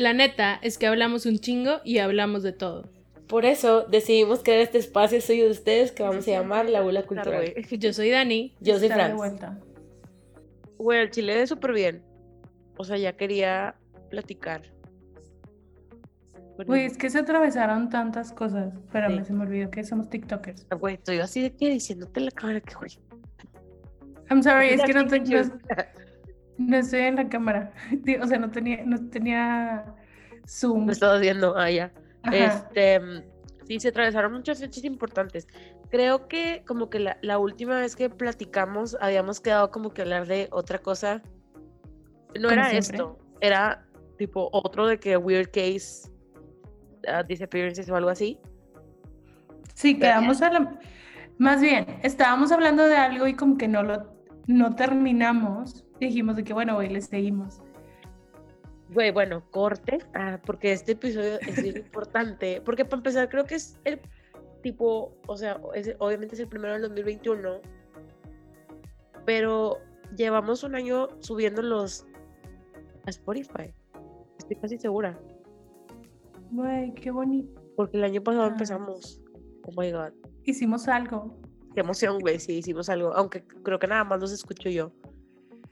La neta es que hablamos un chingo y hablamos de todo. Por eso decidimos crear este espacio suyo de ustedes que vamos a llamar La Bula Cultural. Yo soy Dani. Yo soy de vuelta. Güey, el chile es súper bien. O sea, ya quería platicar. Güey, es que se atravesaron tantas cosas. Espérame, Sí. se me olvidó que somos TikTokers. Ah, Güey, estoy así de que diciéndote la cámara que, güey. I'm sorry, es que no, te-. No, estoy en la cámara. O sea, no tenía, no tenía Zoom. Me estabas viendo, ah, ya. Ajá. Este, mm, sí, se atravesaron muchas fechas importantes. Creo que como que la, la última vez que platicamos habíamos quedado como que hablar de otra cosa. No Como era siempre. esto, era tipo otro de que Weird Case uh, Disappearances o algo así. Sí, quedamos a la... Más bien, estábamos hablando de algo y como que no lo no terminamos. Dijimos de que, bueno, güey, le seguimos. Güey, bueno, corte, ah, porque este episodio es bien importante. Porque para empezar, creo que es el tipo, o sea, es- obviamente es el primero del 2021, pero llevamos un año subiéndolos a Spotify. Estoy casi segura. Güey, qué bonito. Porque el año pasado Ah. empezamos. Oh my god. Hicimos algo. Qué emoción, güey, sí, hicimos algo. Aunque creo que nada más los escucho yo.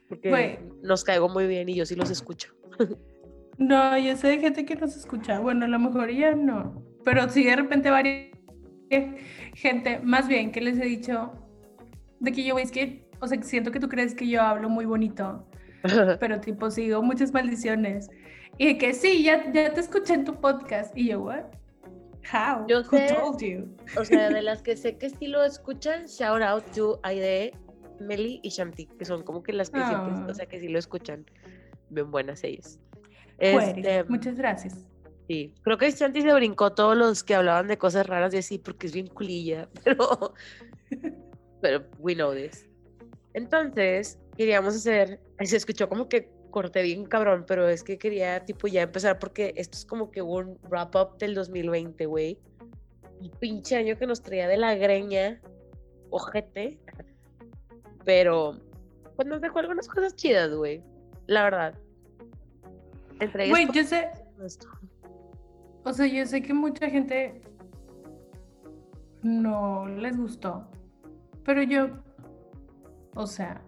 Porque nos caigo muy bien y yo sí los escucho. No, yo sé de gente que nos escucha. Bueno, a lo mejor ya no. Pero sí de repente varias gente, más bien que les he dicho de que yo, es que, o sea, siento que tú crees que yo hablo muy bonito, pero tipo sigo muchas maldiciones. Y de que sí, ya, ya te escuché en tu podcast. Y yo, what? How? Yo Who sé- told you? O sea, de las que sé que sí lo escuchan, shout out to Aide, Meli y Shanti, que son como que las que siempre, Ah. o sea, que sí lo escuchan. Bien buenas ellas. Este, Muchas gracias. sí. Creo que Shanti se brincó todos los que hablaban de cosas raras y así, porque es bien culilla, pero, pero we know this. Entonces, queríamos hacer, se escuchó como que corté bien cabrón, pero es que quería tipo ya empezar porque esto es como que un wrap up del 2020, güey. Un pinche año que nos traía de la greña, ojete, pero pues nos dejó algunas cosas chidas, güey. La verdad. Entre Güey, yo sé, o sea, yo sé que mucha gente no les gustó, pero yo, o sea,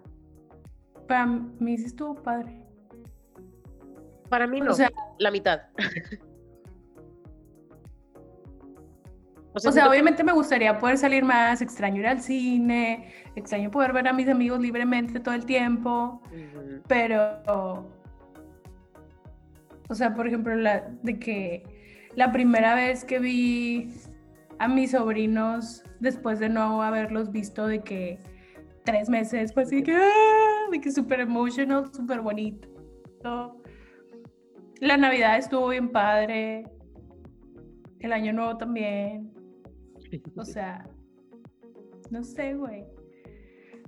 para mí sí estuvo padre. Para mí no, O sea, la mitad. o sea, obviamente me gustaría poder salir más, extraño ir al cine, extraño poder ver a mis amigos libremente todo el tiempo, pero, o sea, por ejemplo, la, de que la primera vez que vi a mis sobrinos, después de no haberlos visto, de que tres meses, pues así que, ¡ah! de que súper emotional, súper bonito. La Navidad estuvo bien padre, el Año Nuevo también, o sea, no sé, güey.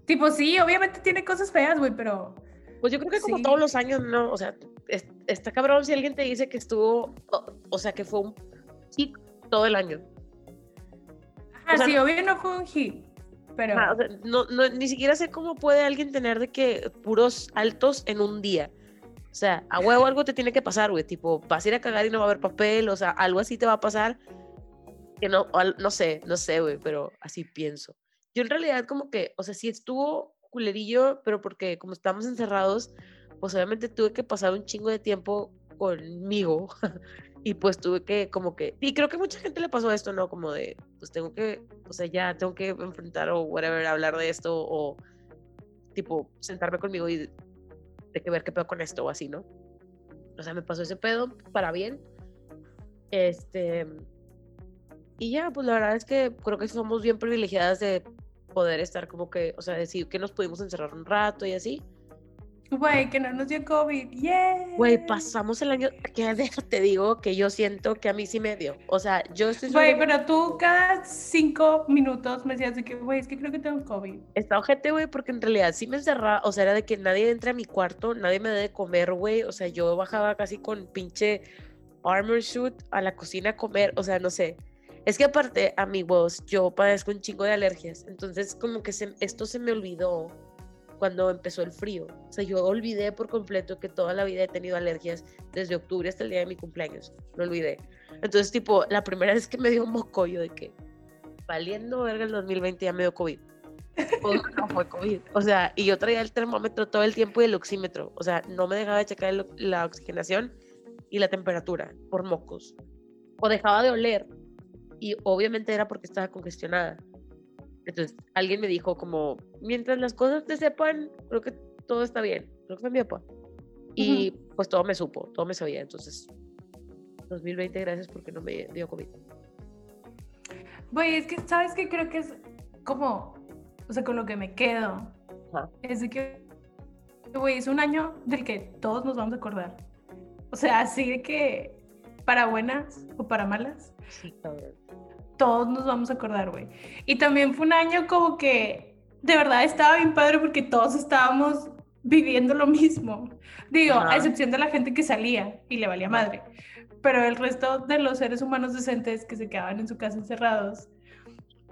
Tipo, sí, obviamente tiene cosas feas, güey, pero... Pues yo creo que como Sí. todos los años, ¿no? O sea, es- está cabrón si alguien te dice que estuvo, o, o sea, que fue un hit todo el año. O sea, sí, obvio no fue un hit, pero... O sea, no, no, ni siquiera sé cómo puede alguien tener de que puros altos en un día. O sea, a huevo algo te tiene que pasar, güey. Tipo, vas a ir a cagar y no va a haber papel, o sea, algo así te va a pasar. No, no sé, no sé, güey, pero así pienso. Yo en realidad como que, o sea, sí estuvo culerillo, pero porque como estábamos encerrados, pues obviamente tuve que pasar un chingo de tiempo conmigo. y pues tuve que como que, y creo que mucha gente le pasó esto, ¿no? Como de, pues tengo que, o sea, ya tengo que enfrentar o whatever, hablar de esto o tipo sentarme conmigo y de que ver qué pedo con esto o así, ¿no? O sea, me pasó ese pedo para bien. Este. Y ya, pues la verdad es que creo que somos bien privilegiadas de poder estar como que, o sea, decir que nos pudimos encerrar un rato y así. Güey, que no nos dio COVID, yeah. Güey, pasamos el año, que te digo que yo siento que a mí sí me dio. O sea, yo estoy Güey, pero tú cada cinco minutos me decías de que, güey, es que creo que tengo COVID. Está ojete, güey, porque en realidad sí me encerraba, o sea, era de que nadie entra a mi cuarto, nadie me debe de comer, güey, o sea, yo bajaba casi con pinche armor suit a la cocina a comer, o sea, no sé. Es que aparte, amigos, yo padezco un chingo de alergias, entonces como que se- esto se me olvidó cuando empezó el frío. O sea, yo olvidé por completo que toda la vida he tenido alergias desde octubre hasta el día de mi cumpleaños. Lo olvidé. Entonces, tipo, la primera vez que me dio un mocoyo de que valiendo verga el 2020 ya me dio COVID. Pues, no fue COVID. O sea, y yo traía el termómetro todo el tiempo y el oxímetro. O sea, no me dejaba de checar el- la oxigenación y la temperatura por mocos. O dejaba de oler. Y obviamente era porque estaba congestionada. Entonces, alguien me dijo como, mientras las cosas te sepan, creo que todo está bien. Creo que fue mi papá. Y pues todo me supo, todo me sabía. Entonces, 2020, gracias porque no me dio COVID. Güey, es que, ¿sabes qué? Creo que es como, o sea, con lo que me quedo. Ajá. Es de que, güey, es un año del que todos nos vamos a acordar. O sea, así de que, para buenas o para malas, Sí, cabrón. todos nos vamos a acordar, güey. Y también fue un año como que, de verdad, estaba bien padre porque todos estábamos viviendo lo mismo. Digo, Ajá. a excepción de la gente que salía y le valía madre. Pero el resto de los seres humanos decentes que se quedaban en su casa encerrados,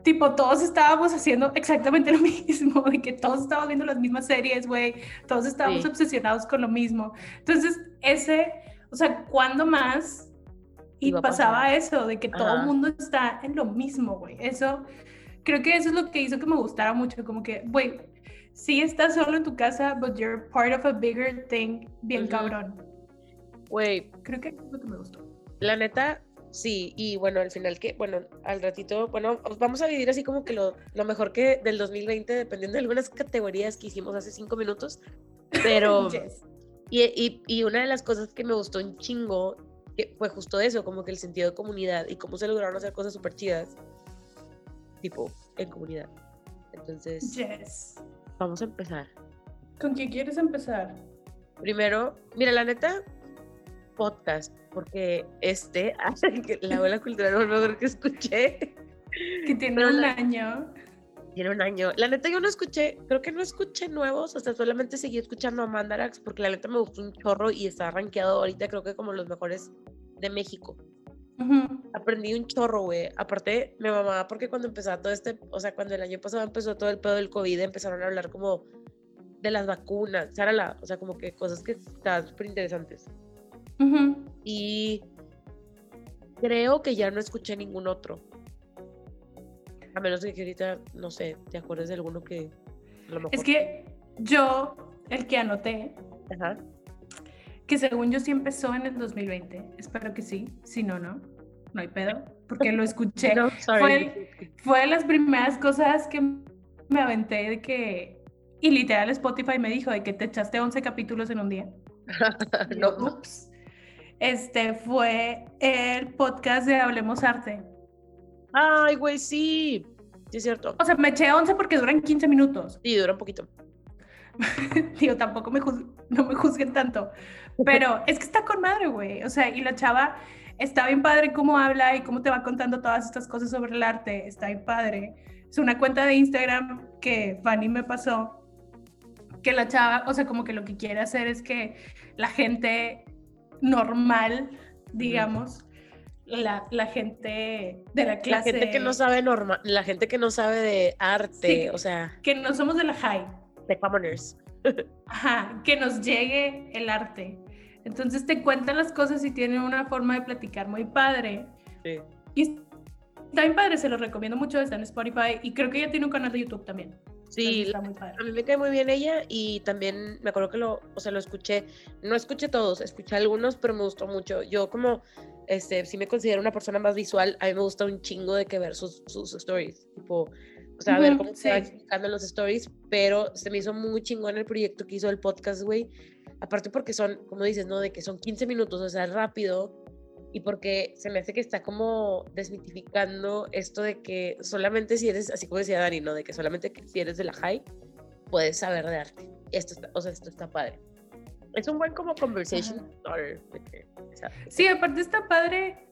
tipo, todos estábamos haciendo exactamente lo mismo, de que todos estábamos viendo las mismas series, güey, todos estábamos Sí. obsesionados con lo mismo. Entonces, ese, o sea, ¿cuándo más? Y pasaba eso, de que todo el Ajá. mundo está en lo mismo, güey. Eso, creo que eso es lo que hizo que me gustara mucho, como que, güey, sí estás solo en tu casa, but you're part of a bigger thing, bien Ujú. cabrón. Güey, Creo que es lo que me gustó. la neta, sí. Y bueno, al final que, bueno, al ratito, bueno, os vamos a vivir así como que lo, lo mejor que del 2020, dependiendo de algunas categorías que hicimos hace cinco minutos. Pero, Yes. y, y, y una de las cosas que me gustó un chingo que fue justo eso, como que el sentido de comunidad y cómo se lograron hacer cosas súper chidas, tipo, en comunidad. Entonces, Yes. vamos a empezar. ¿Con qué quieres empezar? Primero, mira, la neta, podcast, porque este, la ola cultural lo mejor que escuché. Que tiene Pero un la- año. Tiene un año. La neta, yo no escuché, creo que no escuché nuevos, hasta solamente seguí escuchando a Mandarax, porque la neta me gustó un chorro y está rankeado ahorita, creo que como los mejores de México. Aprendí un chorro, güey. Aparte, me mamaba porque cuando empezaba todo este, o sea, cuando el año pasado empezó todo el pedo del COVID, empezaron a hablar como de las vacunas, la o sea, como que cosas que estaban súper interesantes. Ujú. Y creo que ya no escuché ningún otro. A menos de que ahorita, no sé, te acuerdes de alguno que a lo mejor. Es que yo, el que anoté, Ajá. que según yo sí empezó en el 2020. Espero que sí. Si no, no. No hay pedo. Porque lo escuché. No, sorry. Fue de las primeras cosas que me aventé de que. Y literal Spotify me dijo de que te echaste 11 capítulos en un día. No, Ups. Este fue el podcast de Hablemos Arte. Ay, güey, sí. Sí, es cierto. O sea, me eché 11 porque duran 15 minutos. Sí, dura un poquito. Tío, tampoco me no me juzguen tanto. Pero es que está con madre, güey. O sea, y la chava está bien padre cómo habla y cómo te va contando todas estas cosas sobre el arte. Está bien padre. Es una cuenta de Instagram que Fanny me pasó. Que la chava, o sea, como que lo que quiere hacer es que la gente normal, digamos, la, la gente de la La clase. gente que no sabe normal, la gente que no sabe de arte, Sí. o sea, que no somos de la high. de commoners. Ajá, que nos llegue el arte. Entonces te cuentan las cosas y tienen una forma de platicar muy padre. Sí. Y está bien padre, se lo recomiendo mucho, está en Spotify y creo que ella tiene un canal de YouTube también. Sí, está muy padre. a mí me cae muy bien ella y también me acuerdo que lo, o sea, lo escuché, no escuché todos, escuché algunos, pero me gustó mucho. Yo como, este, sí me considero una persona más visual, a mí me gusta un chingo de que ver sus, sus stories, tipo, o sea, ver cómo se va sí. explicando los stories, pero se me hizo muy chingón el proyecto que hizo el podcast, güey. Aparte porque son, como dices, ¿no? De que son 15 minutos, o sea, rápido. Y porque se me hace que está como desmitificando esto de que solamente si eres, así como decía Dani, ¿no? De que solamente si eres de la high, puedes saber de arte. Esto está, o sea, esto está padre. Es un buen como conversation starter. o sea, Sí, aparte está padre,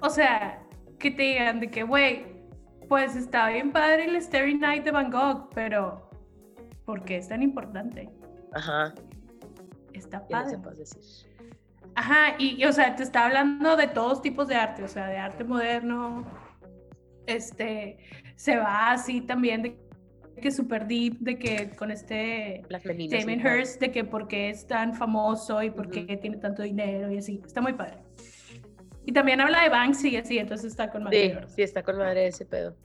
o sea, que te digan de que, güey, pues está bien padre el Starry Night de Van Gogh, pero ¿por qué es tan importante? Ajá, Está padre. decir. Ajá, y, y, o sea, te está hablando de todos tipos de arte, o sea, de arte moderno, este, se va así también de que super deep, de que con este. Damon. Hirst, de que por qué es tan famoso y por qué tiene tanto dinero y así. Está muy padre. Y también habla de Banksy y así, entonces está con madre. Sí, ¿verdad? sí, está con madre ese pedo.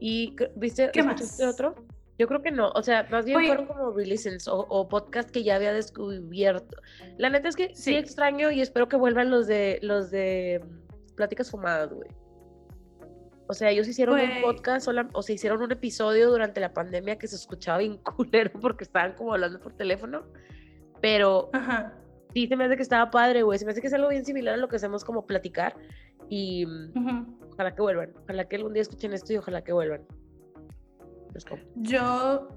¿Y viste, ¿Qué más? otro? Yo creo que no, o sea, más bien Oye. fueron como releases o, o podcast que ya había descubierto. La neta es que sí. Sí. extraño y espero que vuelvan los de los de mm, pláticas fumadas, güey. O sea, ellos hicieron un Güey. podcast sola- o se hicieron un episodio durante la pandemia que se escuchaba bien culero porque estaban como hablando por teléfono. Pero Ajá. sí se me hace que estaba padre, güey. Se me hace que es algo bien similar a lo que hacemos como platicar. Y mm. Ojalá que vuelvan. Ojalá que algún día escuchen esto y ojalá que vuelvan. Comp- Yo,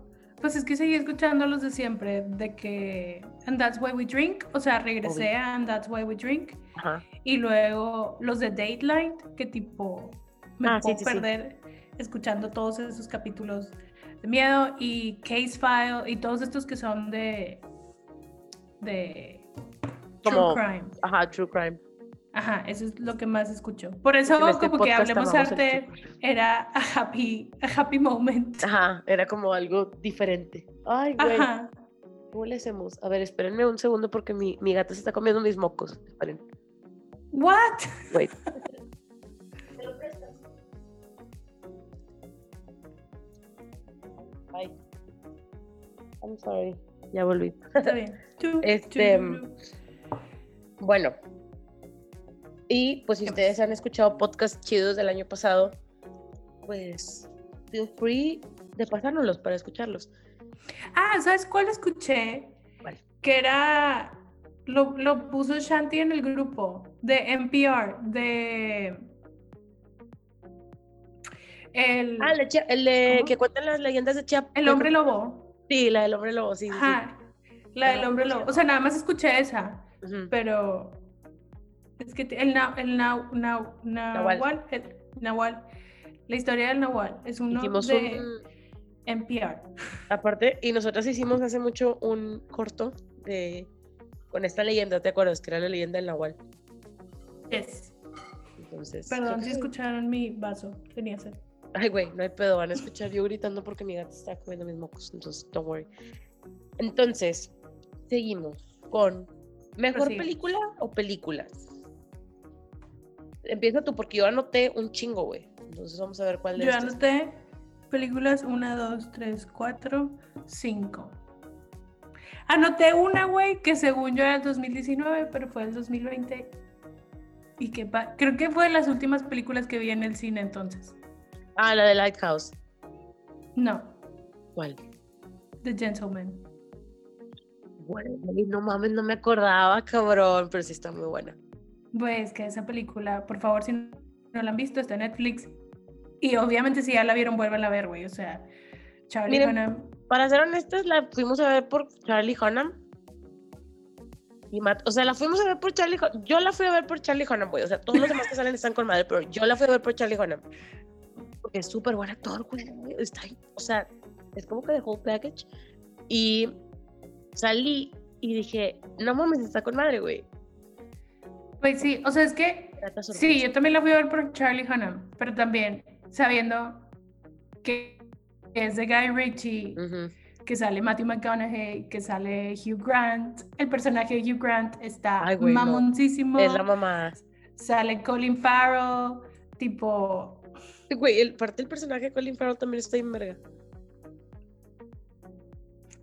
pues es que seguí escuchando los de siempre, de que And That's Why We Drink, o sea, regresé a And That's Why We Drink, Ajá. y luego los de Dateline, que tipo me Ah, puedo sí, sí. perder escuchando todos esos capítulos de miedo, y Case File, y todos estos que son de, de Como- True Crime. Ajá, True Crime. Ajá, eso es lo que más escucho. Por eso este como que Hablemos Arte era a happy, a happy moment. Ajá, era como algo diferente. Ay, güey. Ajá. ¿Cómo le hacemos? A ver, espérenme un segundo porque mi, mi gata se está comiendo mis mocos. Esperen. What? Wait. I'm sorry. Ya volví. Está bien. Este, tu. Bueno. Y pues si ¿Qué ustedes han escuchado podcasts chidos del año pasado, pues feel free de pasárnoslos para escucharlos. Ah, ¿sabes cuál escuché? ¿Cuál? Que era. Lo, lo puso Shanti en el grupo de NPR, de. El, Ah, el de, que cuentan las leyendas de Chiapas. el hombre lobo. Sí, la del hombre lobo, sí. Ajá. La del hombre ¿cómo se lobo. O sea, nada más escuché esa, pero. Es que el, na, el na- na- Nahual. El Nahual. La historia del Nahual es uno Hicimos de un, NPR. aparte, y nosotros hicimos hace mucho un corto de con esta leyenda, ¿te acuerdas? Que era la leyenda del Nahual. Es. Entonces. Perdón si escucharon mi vaso. Tenía sed. Ay, güey, no hay pedo, van a escuchar yo gritando porque mi gata está comiendo mis mocos, entonces, don't worry. Entonces, seguimos con mejor película o películas. Empieza tú porque yo anoté un chingo, güey. Entonces vamos a ver cuál de Yo anoté películas 1, 2, 3, 4, 5. Anoté una, güey, que según yo era el 2019, pero fue el 2020. Y que creo que fue de las últimas películas que vi en el cine entonces. Ah, la de Lighthouse. No, ¿Cuál? The Gentleman. Güey, no mames, no me acordaba, cabrón, pero sí está muy buena. Pues que esa película, por favor, si no la han visto, está en Netflix. Y obviamente si ya la vieron, vuelvan a ver, güey. O sea, Charlie Miren, Hunnam. Para ser honestas, la fuimos a ver por Charlie Hunnam. Y Matt, o sea, la fuimos a ver por Charlie Hunnam. Yo la fui a ver por Charlie Hunnam, güey. O sea, todos los demás que salen están con madre, pero yo la fui a ver por Charlie Hunnam. Porque es súper buen actor, güey. Está, ahí, o sea, es como que de whole package. Y salí y dije, no mames, está con madre, güey. Pues sí, o sea, es que Sí, yo también la fui a ver por Charlie Hunnam, pero también sabiendo que es de Guy Ritchie, que sale Matthew McConaughey, que sale Hugh Grant. El personaje de Hugh Grant está Ay, güey, no. mamoncísimo. Es la mamá. Sale Colin Farrell, tipo... Güey, el, parte del personaje de Colin Farrell también está en verga.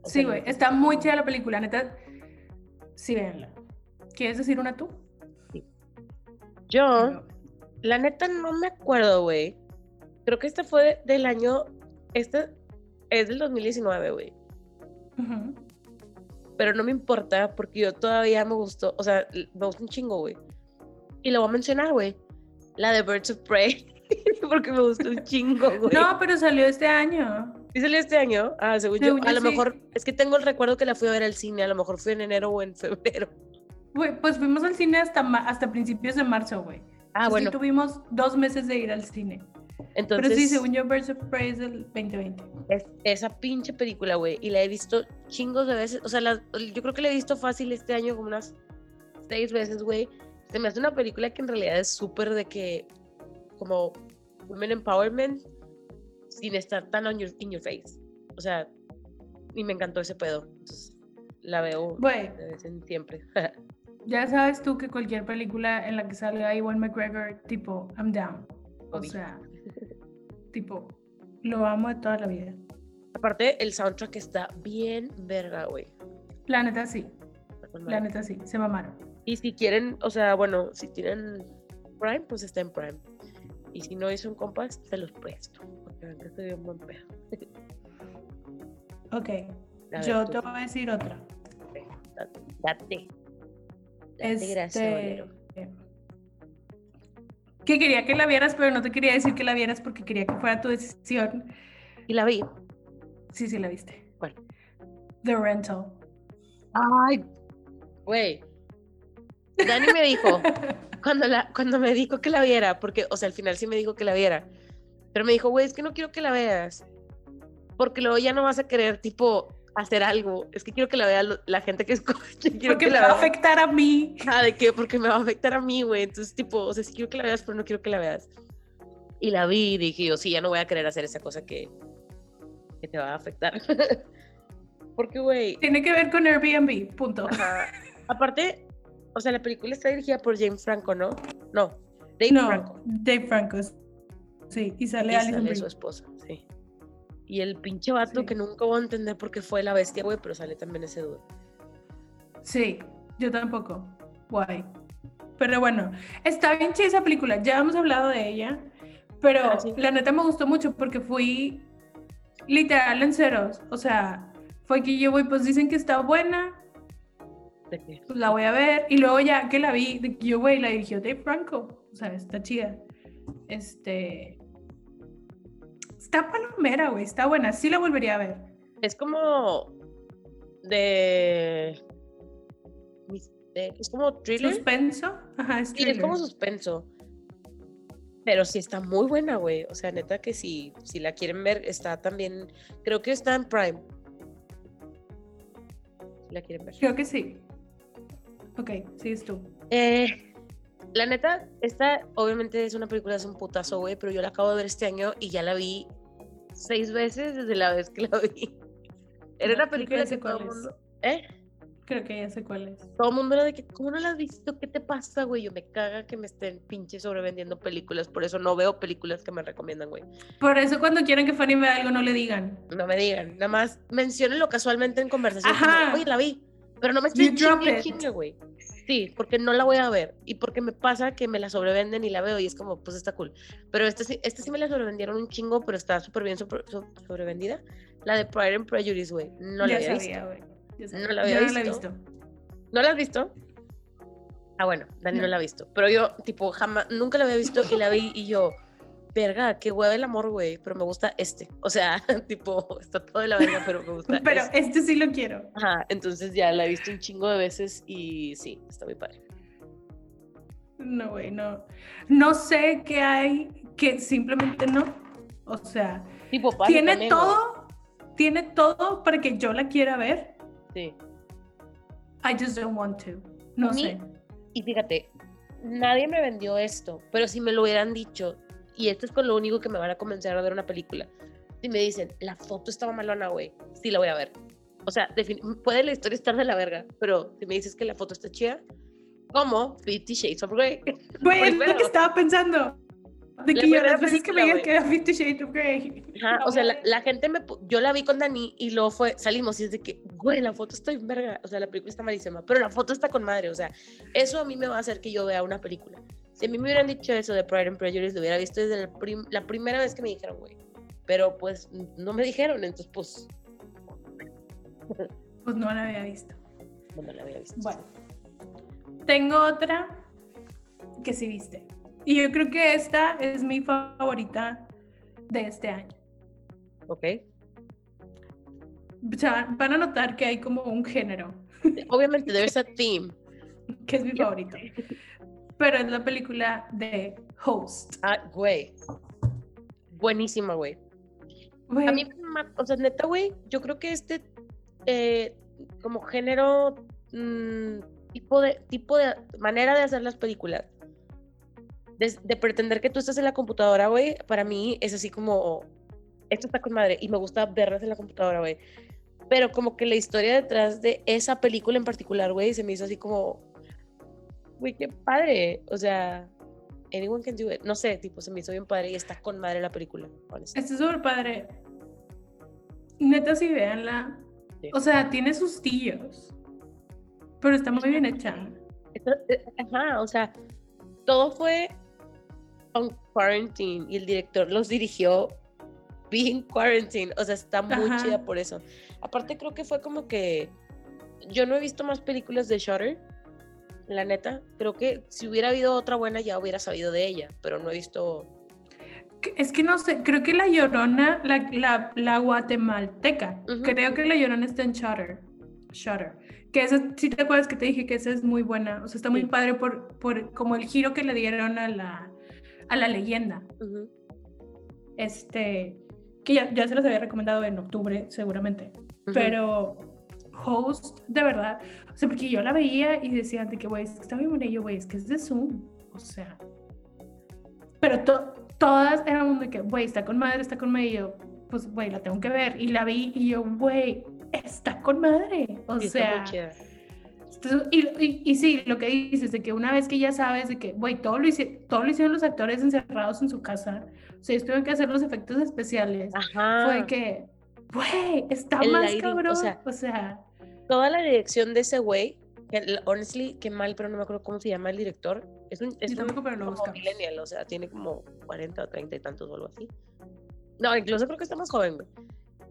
O sí, güey, está muy chida la película, neta. Sí, véanla. ¿Quieres decir una tú? Yo, la neta, no me acuerdo, güey. Creo que esta fue del año. Esta es del 2019, güey. Ujú. Pero no me importa porque yo todavía me gustó. O sea, me gusta un chingo, güey. Y lo voy a mencionar, güey. La de Birds of Prey. porque me gustó un chingo, güey. No, pero salió este año. ¿Sí salió este año? Ah, según, Según yo. A yo lo sí. mejor. Es que tengo el recuerdo que la fui a ver al cine. A lo mejor fue en enero o en febrero. Güey, pues fuimos al cine hasta, hasta principios de marzo, güey. Ah, Sí bueno. tuvimos dos meses de ir al cine. Entonces. Pero sí, según yo, Birds of Prey es del 2020. Es esa pinche película, güey. Y la he visto chingos de veces. O sea, la- yo creo que la he visto fácil este año como unas seis veces, güey. Se me hace una película que en realidad es súper de que, como, women empowerment, sin estar tan on your- in your face. O sea, y me encantó ese pedo. Entonces, la veo Güey, de vez en siempre. ya sabes tú que cualquier película en la que salga Iwan McGregor, tipo, I'm down. O Obvio. sea, tipo, lo amo de toda la vida. Aparte, el soundtrack está bien verga, güey. La neta sí, la neta sí, se mamaron. Y si quieren, o sea, bueno, si tienen Prime, pues está en Prime. Y si no hizo un compas, se los presto. Porque que estoy bien buen pedo. Ok, ver, yo tú, te voy a decir otra. Date. Date, Este, gracias, que quería que la vieras, pero no te quería decir que la vieras porque quería que fuera tu decisión. Y la vi. Sí, sí, la viste. ¿Cuál? The Rental. Ay, güey. Dani me dijo, cuando, la, cuando me dijo que la viera, porque, o sea, al final sí me dijo que la viera, pero me dijo, güey, es que no quiero que la veas, porque luego ya no vas a querer, tipo, hacer algo. Es que quiero que la vea la gente que escuche. Quiero Porque que me la va a afectar a mí. Ah, ¿de qué? Porque me va a afectar a mí, güey. Entonces, tipo, o sea, sí quiero que la veas, pero no quiero que la veas. Y la vi y dije yo, sí, ya no voy a querer hacer esa cosa que, que te va a afectar. Porque, güey, Tiene que ver con Airbnb, punto. ajá. aparte, o sea, la película está dirigida por James Franco, ¿no? No, Dave no, Franco. Dave Franco. Sí, y sale Y Alison sale su esposa, sí. Y el pinche vato Sí. que nunca voy a entender por qué fue la bestia, güey, pero sale también ese dude. Sí, yo tampoco. Guay. Pero bueno, está bien chida esa película. Ya hemos hablado de ella. Pero Ah, sí. la neta me gustó mucho porque fui literal en ceros. O sea, fue que yo voy, pues dicen que está buena, Pues la voy a ver. Y luego ya que la vi, yo, güey, la dirigió Dave Franco. O sea, está chida. Este. Está palomera, güey. Está buena. Sí la volvería a ver. Es como de... Es como thriller. Suspenso. Ajá, es Sí, es como thriller. suspenso. Pero sí está muy buena, güey. O sea, neta que si, si la quieren ver, está también. Creo que está en Prime. Si la quieren ver. Creo que sí. Ok, sigues tú. Eh, la neta, esta obviamente es una película, es un putazo, güey. Pero yo la acabo de ver este año y ya la vi seis veces desde la vez que la vi. Era No, una película que todo el mundo. ¿Eh? Creo que ya sé cuál es. Todo el mundo era de que, ¿cómo no la has visto? ¿Qué te pasa, güey? Yo me caga que me estén pinche sobrevendiendo películas, por eso no veo películas que me recomiendan, güey. Por eso cuando quieran que Fanny vea algo, no le digan. No me digan, nada más menciónenlo casualmente en conversación. como, Ajá. Oye, la vi, pero no me estoy chingue, güey. Sí, porque no la voy a ver y porque me pasa que me la sobrevenden y la veo y es como, pues está cool. Pero esta sí, esta sí me la sobrevendieron un chingo, pero está súper bien sobre- so- sobrevendida. La de Pride and Prejudice, güey. No la había sabía, visto. No la había Yo no la visto. visto. ¿No la has visto? Ah, bueno, Dani no, No. la ha visto. Pero yo, tipo, jamás, nunca la había visto y la vi y yo, verga, qué hueva el amor, güey. Pero me gusta este. O sea, tipo, está todo de la verga, pero me gusta Pero este. este sí lo quiero. Ajá, entonces ya la he visto un chingo de veces y sí, está muy padre. No, güey, no. No sé qué hay que simplemente no. O sea, Tipo, padre tiene también, todo, tiene todo para que yo la quiera ver. Sí. I just don't want to. No mí- sé. Y fíjate, nadie me vendió esto, pero si me lo hubieran dicho, y esto es con lo único que me van a convencer a ver una película, si me dicen, la foto estaba malona, güey, sí la voy a ver. O sea, puede la historia estar de la verga, pero si me dices que la foto está chida, ¿cómo? Fifty Shades of Grey. Güey, es lo que estaba pensando. De que yo las veces que me digas que era Fifty Shades of Grey. Ajá, la o sea, la, la gente me... Yo la vi con Dani y luego fue, salimos y es de que, güey, la foto está en verga. O sea, la película está malísima, pero la foto está con madre. O sea, eso a mí me va a hacer que yo vea una película. Si a mí me hubieran dicho eso de Pride and Prejudice, lo hubiera visto desde la, prim- la primera vez que me dijeron, güey. Pero pues no me dijeron, entonces pues Pues no la había visto. no la había visto. Bueno, tengo otra que sí viste. Y yo creo que esta es mi favorita de este año. Ok. O sea, van a notar que hay como un género Obviamente, there's a theme. que es mi favorito. Pero es la película de Host. Ah, güey. Buenísima, güey. Güey, A mí, o sea, neta, güey, yo creo que este eh, como género, mm, tipo de, tipo de manera de hacer las películas, de, de pretender que tú estás en la computadora, güey, para mí es así como esto está con madre y me gusta verlas en la computadora, güey. Pero como que la historia detrás de esa película en particular, güey, se me hizo así como, güey, qué padre. O sea, anyone can do it. No sé, tipo, se me hizo bien padre y está con madre la película. honestamente. Está súper padre. Neta, sí, véanla. Sí. O sea, tiene sus tíos. Pero está muy bien hecha. Eh, Ajá, o sea, todo fue on quarantine y el director los dirigió being quarantine. O sea, está muy Ajá. chida por eso. Aparte, creo que fue como que yo no he visto más películas de Shutter. La neta, creo que si hubiera habido otra buena ya hubiera sabido de ella, pero no he visto. Es que no sé, creo que La Llorona, la, la, la guatemalteca, Ujú. creo que La Llorona está en Shutter. Shutter. Que esa, si te acuerdas que te dije que esa es muy buena. O sea, está muy Sí. padre por, por como el giro que le dieron a la, a la leyenda. Ujú, Este, que ya, ya se los había recomendado en octubre, seguramente. ujú. Pero Host, de verdad, o sea, porque yo la veía y decía de que, güey, es que está bien buena", y yo, güey, es que es de Zoom, o sea. Pero to- todas éramos de que, güey, está con madre, está con madre, y yo, pues, güey, la tengo que ver. Y la vi y yo, güey, está con madre, o sea. Y, y, y sí, lo que dices, de que una vez que ya sabes de que, güey, todo, lo todo lo hicieron los actores encerrados en su casa, o sea, ellos tuvieron que hacer los efectos especiales, Ajá. fue que, güey, está El más lighting, o cabrón, sea, o sea, Toda la dirección de ese güey, que honestly, qué mal, pero no me acuerdo cómo se llama el director. Es un, es un pero lo como millennial, o sea, tiene como 40 o 30 y tantos o algo así. No, incluso creo que está más joven, güey.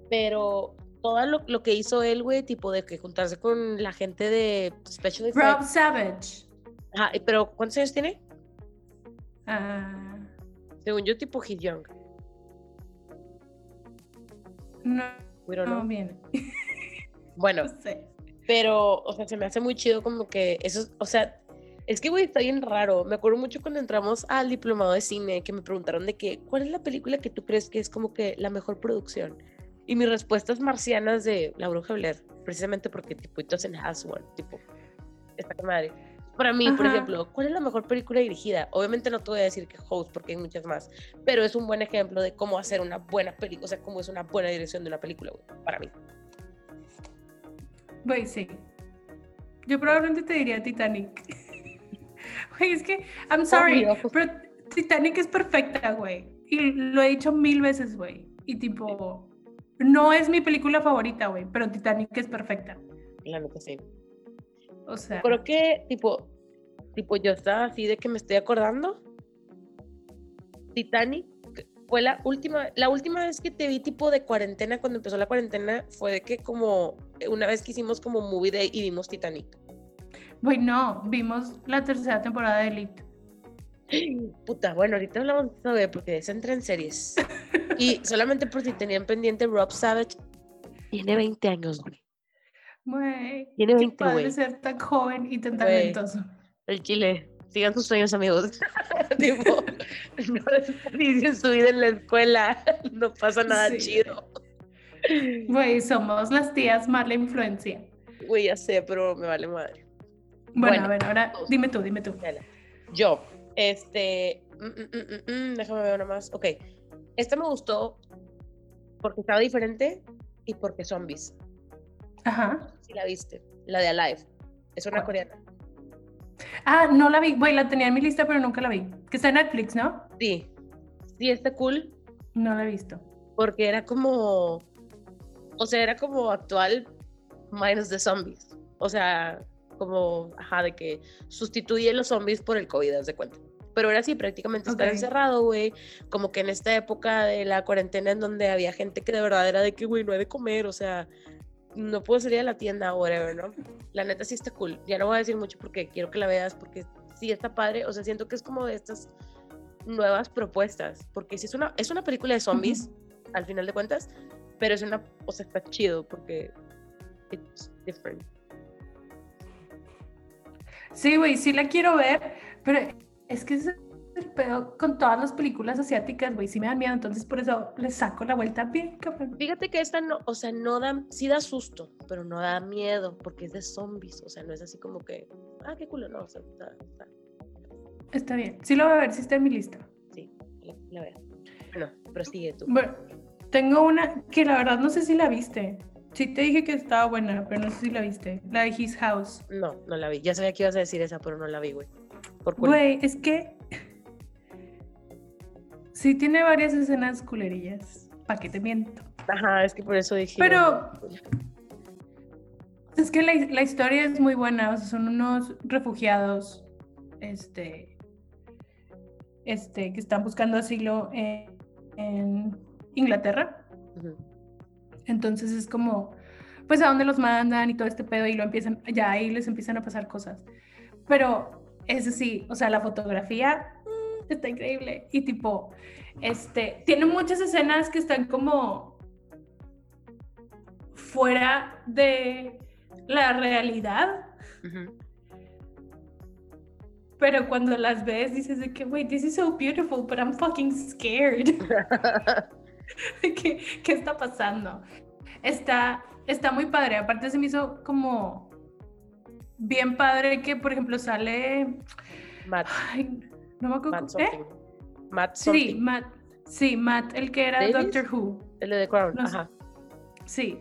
Pero todo lo, lo que hizo él, güey, tipo de que juntarse con la gente de Special Rob Effects. Savage. Ajá, pero ¿cuántos años tiene? Ah, Según yo, tipo He's Young. No, no viene. Bueno, No sé. Pero, o sea, se me hace muy chido como que eso, es- o sea, es que, güey, está bien raro. Me acuerdo mucho cuando entramos al diplomado de cine que me preguntaron de que, ¿cuál es la película que tú crees que es como que la mejor producción? Y mi respuesta es Marcianas de La Bruja Blair, precisamente porque, tipo, it doesn't has one, tipo, está con madre. Para mí, por Ajá. ejemplo, ¿cuál es la mejor película dirigida? Obviamente no te voy a decir que Host, porque hay muchas más, pero es un buen ejemplo de cómo hacer una buena película, o sea, cómo es una buena dirección de una película, güey, para mí. Güey, sí. Yo probablemente te diría Titanic. Güey, es que, I'm sorry, Obvio. pero Titanic es perfecta, güey. Y lo he dicho mil veces, güey. Y tipo, no es mi película favorita, güey, pero Titanic es perfecta. La neta sí. O sea, Creo que, tipo, tipo, yo estaba así de que me estoy acordando. Titanic fue la última, la última vez que te vi tipo de cuarentena, cuando empezó la cuarentena, fue de que como una vez que hicimos como movie day y vimos Titanic. güey, no, vimos la tercera temporada de Elite. Puta, bueno, ahorita hablamos de porque se entra en series. Y solamente por si tenían pendiente, Rob Savage tiene 20 años, güey. Güey, Tiene qué 20, padre güey. ser tan joven y tan talentoso. El chile. Sigan sus sueños, amigos. tipo, no desperdicien su vida en la escuela. No pasa nada Sí. chido. Güey, somos las tías mala influencia. Güey, ya sé, pero me vale madre. Bueno, Bueno, a ver, ahora dime tú, dime tú. Yo, este. mm, mm, mm, déjame ver una más. Ok. Esta me gustó porque estaba diferente y porque zombies. Ajá. Si la viste. La de Alive. Es una ¿Cuál? coreana. Ah, no la vi. Güey, la tenía en mi lista, pero nunca la vi. Que está en Netflix, ¿no? Sí. Sí, está cool No la he visto. porque era como. O sea, era como actual minus de zombies. O sea, como, ajá, de que sustituye los zombies por el COVID, haz de cuenta. Pero era así, prácticamente estar Ok. encerrado, güey. Como que en esta época de la cuarentena en donde había gente que de verdad era de que, güey, no hay de comer, o sea, no puedo salir a la tienda o whatever, ¿no? La neta sí está cool. Ya no voy a decir mucho porque quiero que la veas, porque sí está padre. O sea, siento que es como de estas nuevas propuestas. Porque sí es una, es una película de zombies, al final de cuentas, pero es una, o sea, está chido porque it's different. Sí, güey, sí la quiero ver, pero es que es el pedo con todas las películas asiáticas, güey. Sí me dan miedo, entonces por eso le saco la vuelta bien, cabrón. Fíjate que esta no, o sea, no da, sí da susto, pero no da miedo porque es de zombies, o sea, no es así como que, ah, qué culo, no, o sea, está, está- Está bien. Sí lo voy a ver, sí está en mi lista. sí, la, la veo. Bueno, prosigue tú. Bueno, Tengo una que la verdad no sé si la viste. Sí te dije que estaba buena, pero no sé si la viste. La de His House. No, no la vi. Ya sabía que ibas a decir esa, pero no la vi, güey. Por culo. Güey, es que sí tiene varias escenas culerillas. ¿Para qué te miento? Ajá, es que por eso dije. Pero- Es que la, la historia es muy buena. O sea, son unos refugiados, este, este, que están buscando asilo en, en Inglaterra. Entonces es como, pues a dónde los mandan y todo este pedo y lo empiezan, ya ahí les empiezan a pasar cosas. Pero es sí, o sea, la fotografía está increíble y tipo, este, tiene muchas escenas que están como fuera de la realidad, pero cuando las ves dices de que, wait, this is so beautiful, but I'm fucking scared. ¿Qué, ¿Qué está pasando? Está, está muy padre. Aparte se me hizo como bien padre que, por ejemplo, sale... Matt, Ay, no me acuerdo. Matt ¿eh? something. Matt Sí. Matt. Sí, Matt, el que era ¿Davis? Doctor Who. El de The Crown, No ajá. Sí,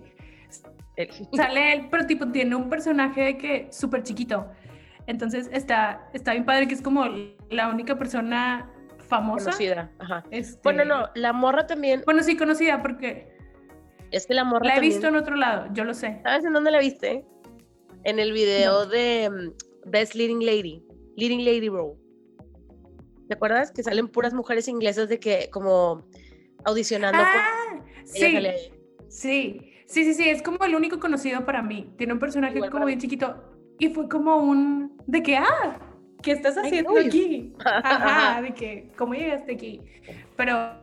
Él. sale él, pero tipo tiene un personaje de que súper chiquito. Entonces está, está bien padre que es como la única persona famosa. Conocida, ajá. este- Bueno, no, la morra también. Bueno, sí, conocida porque Es que la morra la he también. visto en otro lado, yo lo sé. ¿Sabes en dónde la viste? En el video de mm, Best Leading Lady. Leading Lady Bro. ¿Te acuerdas? Que salen puras mujeres inglesas de que como audicionando. por- Ah, sí, sí, sí, sí, sí, es como el único conocido para mí. Tiene un personaje Igual como bien chiquito y fue como un de que ah, ¿qué estás haciendo aquí? Ajá. De que cómo llegaste aquí. Pero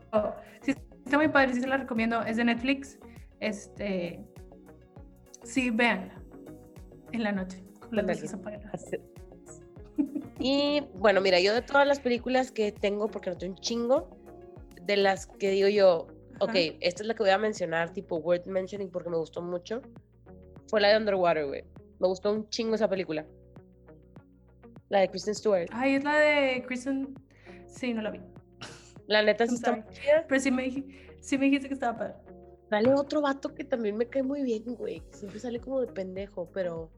sí, está muy padre, sí se la recomiendo, es de Netflix. Este, sí, véanla en la noche con las Ándale. luces apagadas. Y bueno, mira, yo de todas las películas que tengo, porque no tengo un chingo, de las que digo yo, ok, Ajá. esta es la que voy a mencionar, tipo worth mentioning, porque me gustó mucho, fue la de Underwater, güey. Me gustó un chingo esa película. La de Kristen Stewart. Ay, es la de Kristen. Sí, no la vi. La neta sí está. Pero sí me, sí me dijiste que estaba padre. Sale otro vato que también me cae muy bien, güey. que Siempre sale como de pendejo, pero.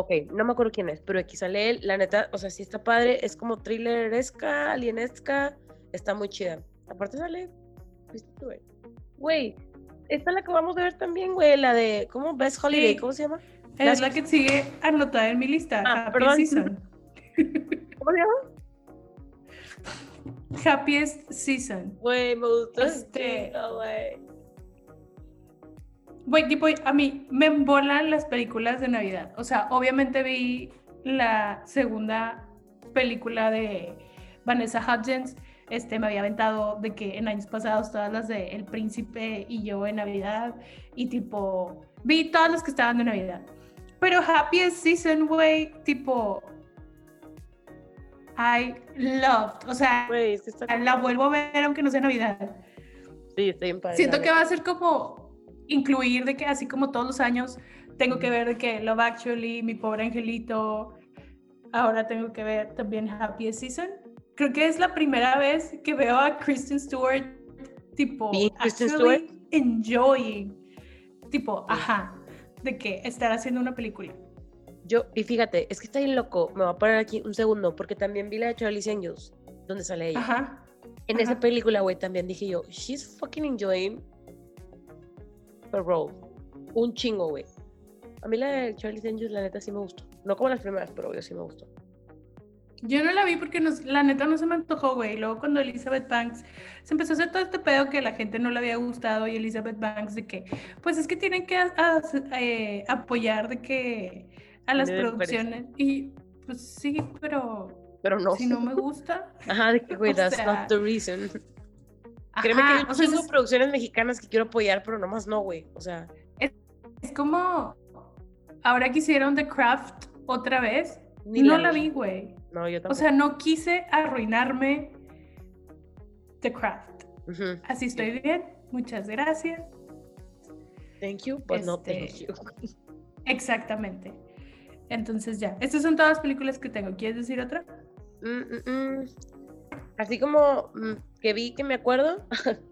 Ok, no me acuerdo quién es, pero aquí sale él. La neta, o sea, sí está padre. Es como thrilleresca, alienesca. Está muy chida. Aparte sale. Kristen Stewart. Güey, esta es la que vamos a ver también, güey. La de. ¿Cómo? Best Holiday. Sí. ¿Cómo se llama? Es la que sigue anotada en mi lista. Ah, Happy perdón. Season. ¿Cómo se llama? Happiest Season. Güey, me gustó. Este- Este. güey. Güey, tipo, a mí me embolan las películas de Navidad. O sea, obviamente vi la segunda película de Vanessa Hudgens. Este, me había aventado de que en años pasados todas las de El Príncipe y yo en Navidad. Y tipo, vi todas las que estaban de Navidad. Pero Happiest Season, güey, tipo, I loved. O sea, es que la vuelvo a ver aunque no sea Navidad. Sí, está bien padre. Siento que va a ser como incluir de que así como todos los años tengo que ver de que Love Actually, Mi Pobre Angelito, ahora tengo que ver también Happy Season. Creo que es la primera vez que veo a Kristen Stewart tipo Kristen actually enjoying, tipo, ajá, de que estar haciendo una película. Yo, y fíjate, es que está bien loco. Me voy a parar aquí un segundo, porque también vi la de Charlie's Angels, donde sale ella. Ajá. en esa película, güey, también dije yo, she's fucking enjoying Un chingo, güey. A mí la de Charlie's Angels, la neta, sí me gustó. No como las primeras, pero yo sí me gustó. Yo no la vi porque nos- la neta no se me antojó, güey. Luego cuando Elizabeth Banks se empezó a hacer todo este pedo que la gente no le había gustado y Elizabeth Banks de que, pues es que tienen que a- a- eh, apoyar de que a las producciones. Y pues sí, pero Pero no. si no me gusta. Ajá, de que, güey, that's sea, not the reason. Créeme que ajá, un o sea, chingo es, producciones mexicanas que quiero apoyar, pero nomás no, güey. O sea, es como ahora que hicieron The Craft otra vez. ni no la vi. vi, güey. No, yo O tampoco. sea, no quise arruinarme The Craft. Ujú. Así estoy bien. Muchas gracias. Thank you, but no thank Este, you. Exactamente. Entonces ya, estas son todas las películas que tengo. ¿Quieres decir otra? Mm, mm, mm. Así como mm, que vi que me acuerdo.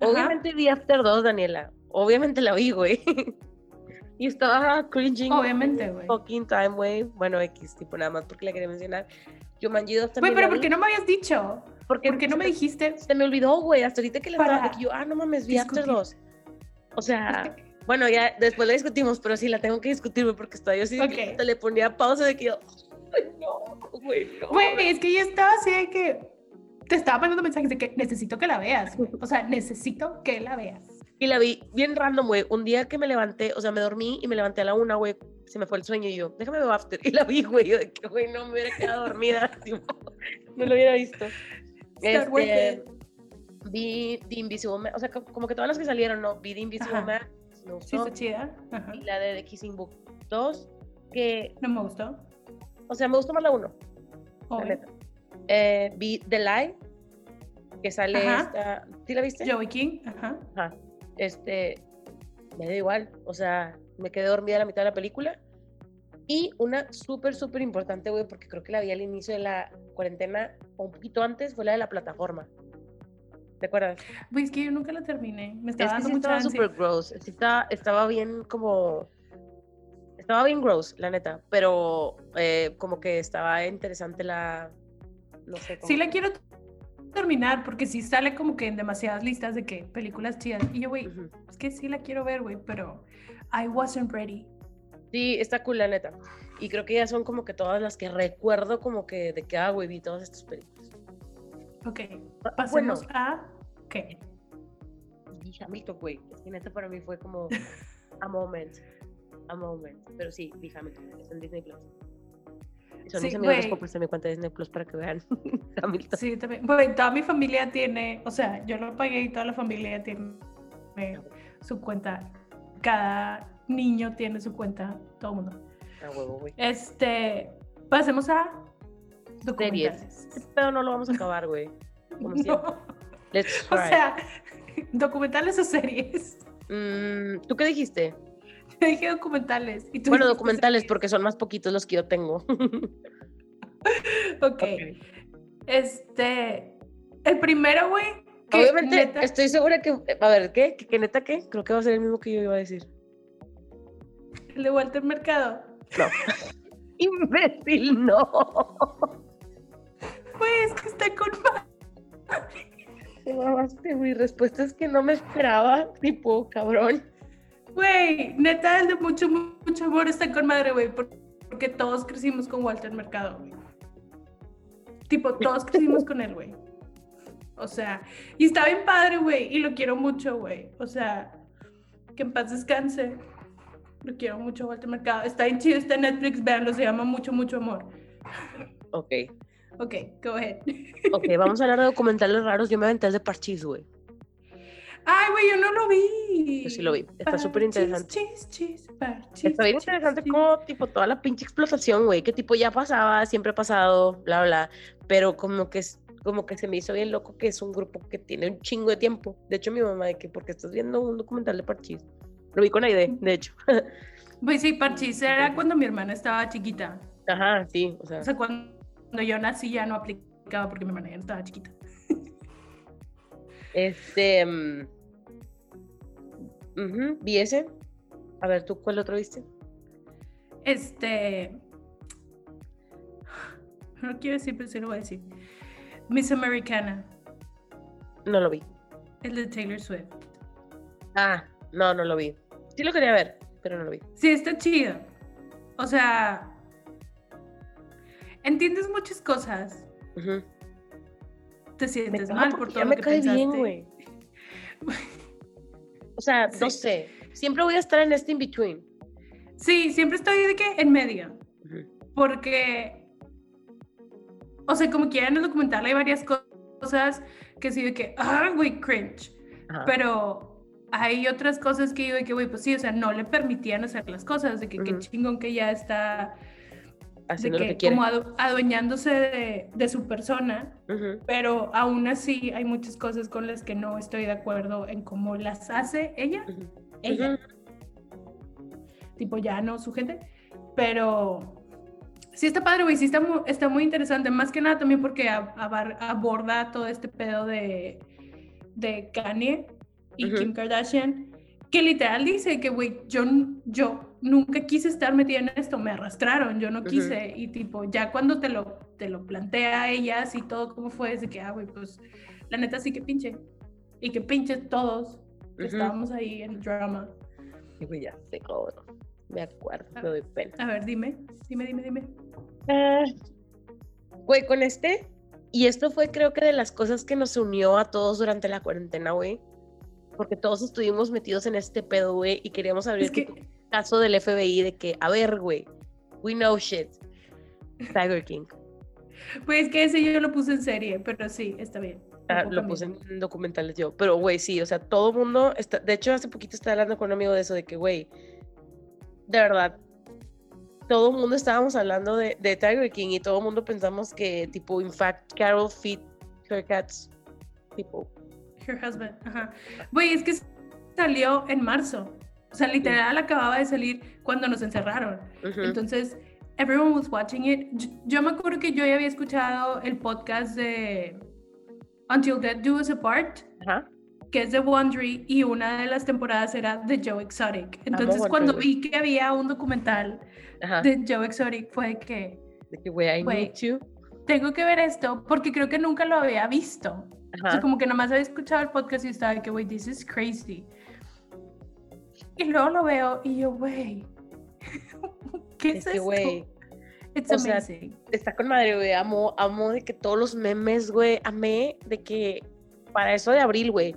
Obviamente vi After 2, Daniela. Obviamente la vi, güey. y estaba cringing. Obviamente, güey. Fucking time, güey. Bueno, X, tipo, nada más porque la quería mencionar. 2 Güey, también. pero la ¿por qué no me habías dicho? porque ¿Por qué no me dijiste? Se me olvidó, güey. Hasta ahorita que la Para estaba, yo, ah, no mames, vi After discutir. 2. O sea, bueno, ya después la discutimos, pero sí la tengo que discutir, güey, porque estaba yo así, de que Ok. hasta le ponía pausa de que yo, no, güey, no. Güey, es que yo estaba así de que te estaba mandando mensajes de que necesito que la veas. O sea, necesito que la veas. Y la vi bien random, güey. Un día que me levanté, o sea, me dormí y me levanté a la una, güey. Se me fue el sueño y yo, déjame ver After. Y la vi, güey. Yo de que, güey, no me hubiera quedado dormida. no lo hubiera visto. Este, vi The Invisible Man. O sea, co- como que todas las que salieron, ¿no? Vi The Invisible Ajá. Man. Me Sí, gustó. está chida. Ajá. y la de The Kissing Book 2, que, No me gustó. O sea, me gustó más la 1, la Obvio. neta. Eh, vi The Lie, que sale esta. ¿Sí la viste? Joey King. Ajá. Ajá. Este, me da igual, o sea, me quedé dormida a la mitad de la película. Y una súper, súper importante, güey, porque creo que la vi al inicio de la cuarentena, o un poquito antes, fue la de la plataforma. ¿Te acuerdas? Güey, es que yo nunca la terminé. Me Es estaba que dando sí mucha estaba súper gross. Sí estaba, estaba bien como... Estaba bien gross, la neta, pero eh, como que estaba interesante la... No sé. Sí como- la quiero terminar porque sí sale como que en demasiadas listas de que películas chidas. Y yo, güey, Ujú. es que sí la quiero ver, güey, pero I wasn't ready. Sí, está cool, la neta. Y creo que ya son como que todas las que recuerdo como que de que, ah, güey, vi todas estas películas. Ok, Ah, pasemos Bueno, a... ¿Qué? vi Hamilton, güey. Es que neta para mí fue como a moment. A moment. Pero sí, vi Hamilton. Está en Disney Plus. Son Sí, mis amigos, prestar mi cuenta de Disney Plus para que vean Hamilton. Sí, también. Güey, toda mi familia tiene, o sea, yo lo pagué y toda la familia tiene eh, su cuenta. Cada niño tiene su cuenta, todo el mundo. A huevo, güey. Este, pasemos a Series. documentales. Este pedo no lo vamos a acabar, güey. Como. No, Let's o sea, documentales o series. Mm, ¿Tú qué dijiste? Dije documentales. Y tú Bueno, documentales, porque son más poquitos los que yo tengo. Ok. Este, el primero, güey. Obviamente, neta- estoy segura que. A ver, ¿qué? ¿Qué, qué neta qué? Creo que va a ser el mismo que yo iba a decir. El de Walter Mercado. No. Imbécil, no. Pues que está con Te mamaste, güey. Respuestas que no me esperaba. Tipo, cabrón. Güey, neta, el de mucho, mucho amor está con madre, güey. por- Porque todos crecimos con Walter Mercado, güey. Tipo, todos crecimos con él, güey. O sea, y está bien padre, güey. Y lo quiero mucho, güey. O sea, que en paz descanse. Lo quiero mucho, Walter Mercado. Está bien chido, está en Netflix, véanlo, se llama Mucho, Mucho Amor. Ok. Ok, go ahead. Ok, vamos a hablar de documentales raros. Yo me aventé el de Parchís, güey. Ay, güey, yo no lo vi. Yo sí lo vi. Está súper interesante. Está bien interesante chis. como, tipo, toda la pinche explotación, güey. Que tipo ya pasaba, siempre ha pasado, bla, bla. Pero como que, es- como que se me hizo bien loco que es un grupo que tiene un chingo de tiempo. De hecho, mi mamá, de que, porque estás viendo un documental de Parchís. Lo vi con Aide, de hecho. Pues sí, parchis era cuando mi hermana estaba chiquita. Ajá, sí, o sea. O sea, cuando yo nací ya no aplicaba porque mi hermana ya no estaba chiquita. Este. ujú, vi ese. A ver, ¿tú cuál otro viste? Este. No quiero decir, pero sí lo voy a decir. Miss Americana, No lo vi. el de Taylor Swift. Ah, no, no lo vi. Sí lo quería ver, pero no lo vi. Sí, está chido. O sea. Entiendes muchas cosas. Ujú. Te Me sientes mal por ya todo me lo que cae pensaste. bien, güey. O sea, no Sí. sé. Siempre voy a estar en este in-between. Sí, siempre estoy de que en medio. Porque, o sea, como quiera en el documental hay varias co- cosas que sí de que, ah, güey, cringe. Pero hay otras cosas que digo de que, güey, pues sí, o sea, no le permitían hacer las cosas, de que qué Ujú. chingón que ya está, de Haciendo lo que que quiere. como adu- adueñándose de, de su persona, Ujú. pero aún así hay muchas cosas con las que no estoy de acuerdo en cómo las hace ella, Ujú. ella, Ujú. tipo ya no su gente, pero Sí está padre, güey, sí está muy, está muy interesante, más que nada también porque aborda todo este pedo de, de Kanye y. Kim Kardashian, que literal dice que, güey, yo, yo nunca quise estar metida en esto, me arrastraron, yo no quise, y tipo, ya cuando te lo, te lo plantea a ellas y todo cómo fue, es de que, ah, güey, pues, la neta sí que pinche, y que pinche todos que Ujú. estábamos ahí en el drama. Y güey, ya sé, cabrón. Me acuerdo, Ah. me doy pena. A ver, dime, dime, dime, dime. Ah, Güey, con este, y esto fue creo que de las cosas que nos unió a todos durante la cuarentena, güey. Porque todos estuvimos metidos en este pedo, güey, y queríamos abrir Es que, tipo caso del FBI de que, a ver, güey, we know shit. Tiger King. pues que ese yo lo puse en serie, pero sí, está bien. Ah, lo puse en documentales yo. Pero, güey, sí, o sea, todo mundo está. De hecho, hace poquito estaba hablando con un amigo de eso, de que, güey, de verdad, todo el mundo estábamos hablando de, de Tiger King y todo el mundo pensamos que, tipo, in fact, Carol fit her cats. Tipo, Her husband, ajá. Güey, es que salió en marzo. O sea, literal acababa de salir cuando nos encerraron. ujú, Entonces, everyone was watching it. Yo, yo me acuerdo que yo ya había escuchado el podcast de Until Death Do Us Apart, ajá. que es de Wondery, y una de las temporadas era de Joe Exotic. Entonces, Wondery, cuando vi que había un documental Ajá. de Joe Exotic, fue de que De que, güey, I need you. tengo que ver esto porque creo que nunca lo había visto. O sea, como que nomás había escuchado el podcast y estaba de que, güey, this is crazy. Y luego lo veo y yo, güey, ¿qué es, Es güey, It's o sea, amazing. está con madre, güey. Amo, amo de que todos los memes, güey. Amé de que para eso de abril, güey.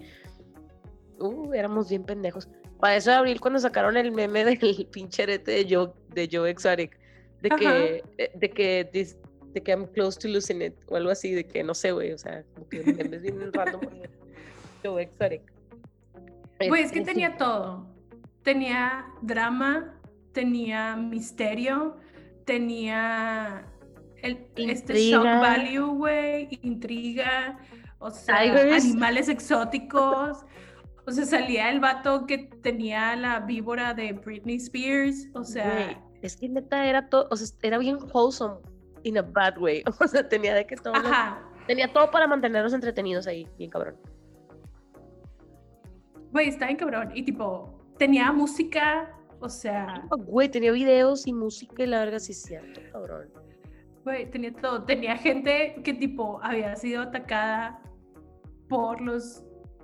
Uh, éramos bien pendejos. Para eso de abril, cuando sacaron el meme del pinche arete de Joe, de Joe Exotic, de Ajá. que, eh, de que, this- de que I'm close to losing it, o algo así, de que no sé, güey. O sea, como que memes bien random. Joe Exotic. Güey, es que Este, tenía todo. Tenía drama, tenía misterio, tenía el, este shock value, güey, intriga, o sea, Tigers. animales exóticos. O sea, salía el vato que tenía la víbora de Britney Spears, o sea, es que neta era todo, o sea, era bien wholesome in a bad way. O sea, tenía de que todo. lo- ajá. Tenía todo para mantenernos entretenidos ahí, bien cabrón. Güey, está bien cabrón. Y tipo, tenía música, o sea, Ah, Güey, tenía videos y música y la verga, sí es cierto, cabrón. güey, tenía todo. Tenía gente que tipo había sido atacada por los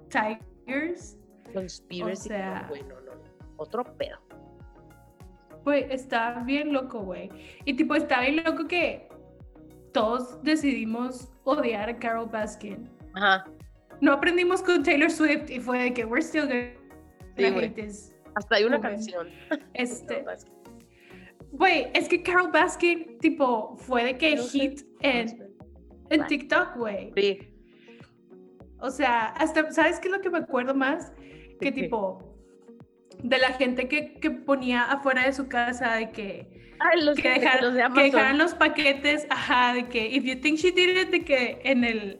Tigers. Conspiracy, O sea- güey, no, no, no. Otro pedo. Güey, está bien loco, güey. Y tipo, está bien loco que todos decidimos odiar a Carol Baskin. Ajá. No aprendimos con Taylor Swift y fue de que we're still gonna Sí, güey. Hasta hay una Joven. canción. Este, güey, es que Carol Baskin, tipo, fue de que hit en, en TikTok, güey. Sí. O sea, hasta, ¿sabes qué es lo que me acuerdo más? Que tipo, de la gente que, que ponía afuera de su casa de que, Ay, los, que, de- dejar- los de que dejaran los paquetes, ajá, de que, if you think she did it, de que en el,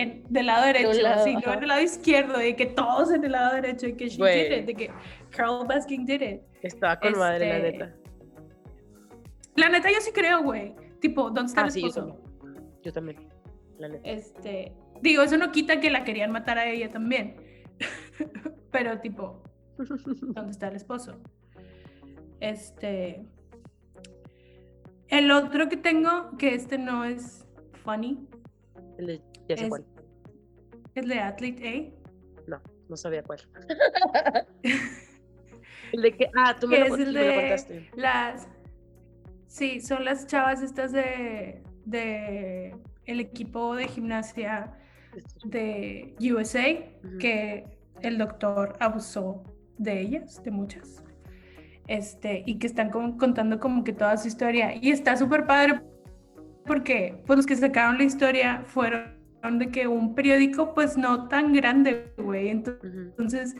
en, del lado derecho, lado, sí, no en el lado izquierdo, de que todos en el lado derecho, de que she did it, de que Carol Baskin did it. Estaba con madre, la Este, neta. La neta, yo sí creo, güey. Tipo, ¿dónde está Ah, el sí, yo esposo? también. Yo también. La neta. Este, digo, eso no quita que la querían matar a ella también. Pero tipo, ¿dónde está el esposo? Este, el otro que tengo, que este no es funny, El de- ya sé es- cuál. es de Athlete A. No, no sabía cuál. el de que. Ah, tú me, lo, es el tú me lo de- contaste. Las, sí, son las chavas estas de, de el equipo de gimnasia de USA que el doctor abusó de ellas, de muchas. Este, y que están como contando como que toda su historia. Y está súper padre porque pues los que sacaron la historia fueron de que un periódico pues no tan grande, güey. Entonces, Ujú. entonces,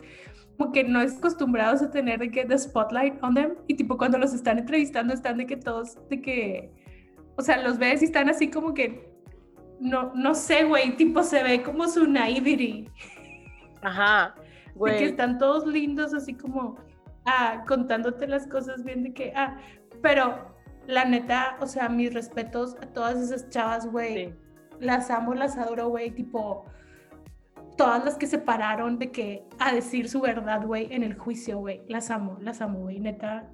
como que no es acostumbrados a tener de que the spotlight on them y tipo cuando los están entrevistando están de que todos, de que, o sea, los ves y están así como que, no, no sé, güey, tipo se ve como su naivety, Ajá. de que Güey. están todos lindos así como, ah, contándote las cosas bien de que, ah, pero la neta, o sea, mis respetos a todas esas chavas, güey. Sí. Las amo, las adoro, güey. Tipo, todas las que se pararon de que a decir su verdad, güey, en el juicio, güey. Las amo, las amo, güey. Neta,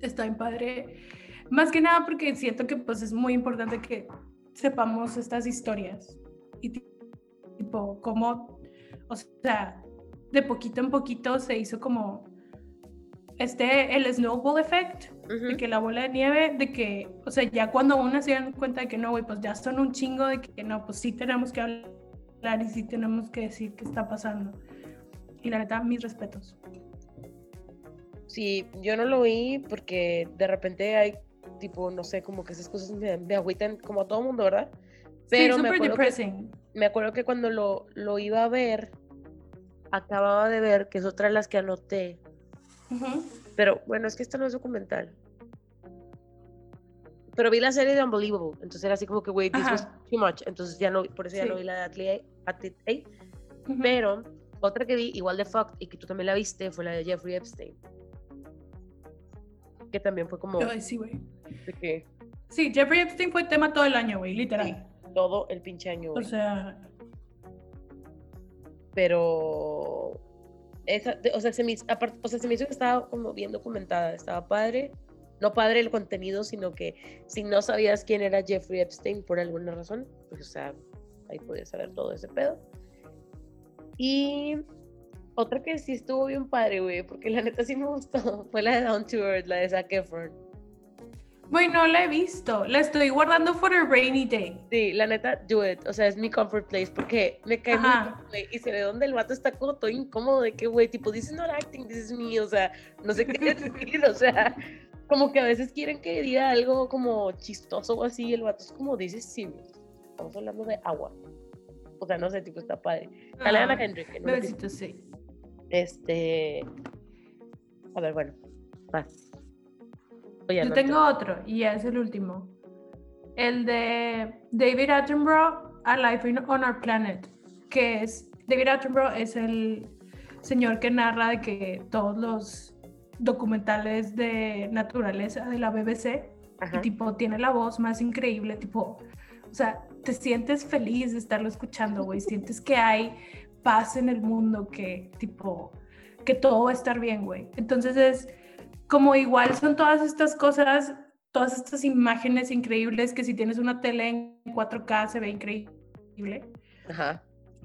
está bien padre. Más que nada porque siento que pues es muy importante que sepamos estas historias. Y ti- tipo, cómo, o sea, de poquito en poquito se hizo como este, el snowball effect, de Ujú. que la bola de nieve, de que, o sea, ya cuando uno se dan cuenta de que no, güey, pues ya son un chingo, de que no, pues sí tenemos que hablar y sí tenemos que decir qué está pasando. Y la neta, mis respetos. Sí, yo no lo vi porque de repente hay, tipo, no sé, como que esas cosas me, me agüitan como a todo mundo, ¿verdad? Pero sí, me, súper acuerdo que, me acuerdo que cuando lo, lo iba a ver, acababa de ver, que es otra de las que anoté, Ujú. Pero bueno, es que esta no es documental. Pero vi la serie de Unbelievable, entonces era así como que, wait, this was too much, entonces ya no, por eso ya no vi la de Athlete, Eight. Ujú. Pero otra que vi, igual de fucked, y que tú también la viste, fue la de Jeffrey Epstein. Que también fue como Ay, sí, güey. Sí, Jeffrey Epstein fue tema todo el año, güey, literal. todo el pinche año. O güey. sea, Pero. Esa, o, sea, se me, o sea, se hizo que estaba como bien documentada, estaba padre. No padre el contenido, sino que si no sabías quién era Jeffrey Epstein por alguna razón, pues, o sea, ahí podías saber todo ese pedo. Y otra que sí estuvo bien padre, güey, porque la neta sí me gustó, fue la de Down to Earth, la de Zac Efron. Güey, no la he visto. La estoy guardando for a rainy day. Sí, la neta, do it. O sea, es mi comfort place porque me cae muy bien, Y se ve donde el vato está como todo incómodo de que, güey, tipo, this is not acting, this is me. O sea, no sé qué decir. O sea, como que a veces quieren que diga algo como chistoso o así. y El vato es como, this is serious. Estamos hablando de agua. O sea, no sé, tipo, está padre. Sale Anna Ah, Kendrick. en una Besitos, sí. Este. A ver, bueno. Vas. Yo tengo otro y es el último. El de David Attenborough, A Life in- on Our Planet, que es, David Attenborough es el señor que narra de que todos los documentales de naturaleza de la BBC, y tipo tiene la voz más increíble, tipo, o sea, te sientes feliz de estarlo escuchando, güey, sientes que hay paz en el mundo, que tipo, que todo va a estar bien, güey. Entonces es como igual son todas estas cosas, todas estas imágenes increíbles que si tienes una tele en 4K se ve increíble, Ajá.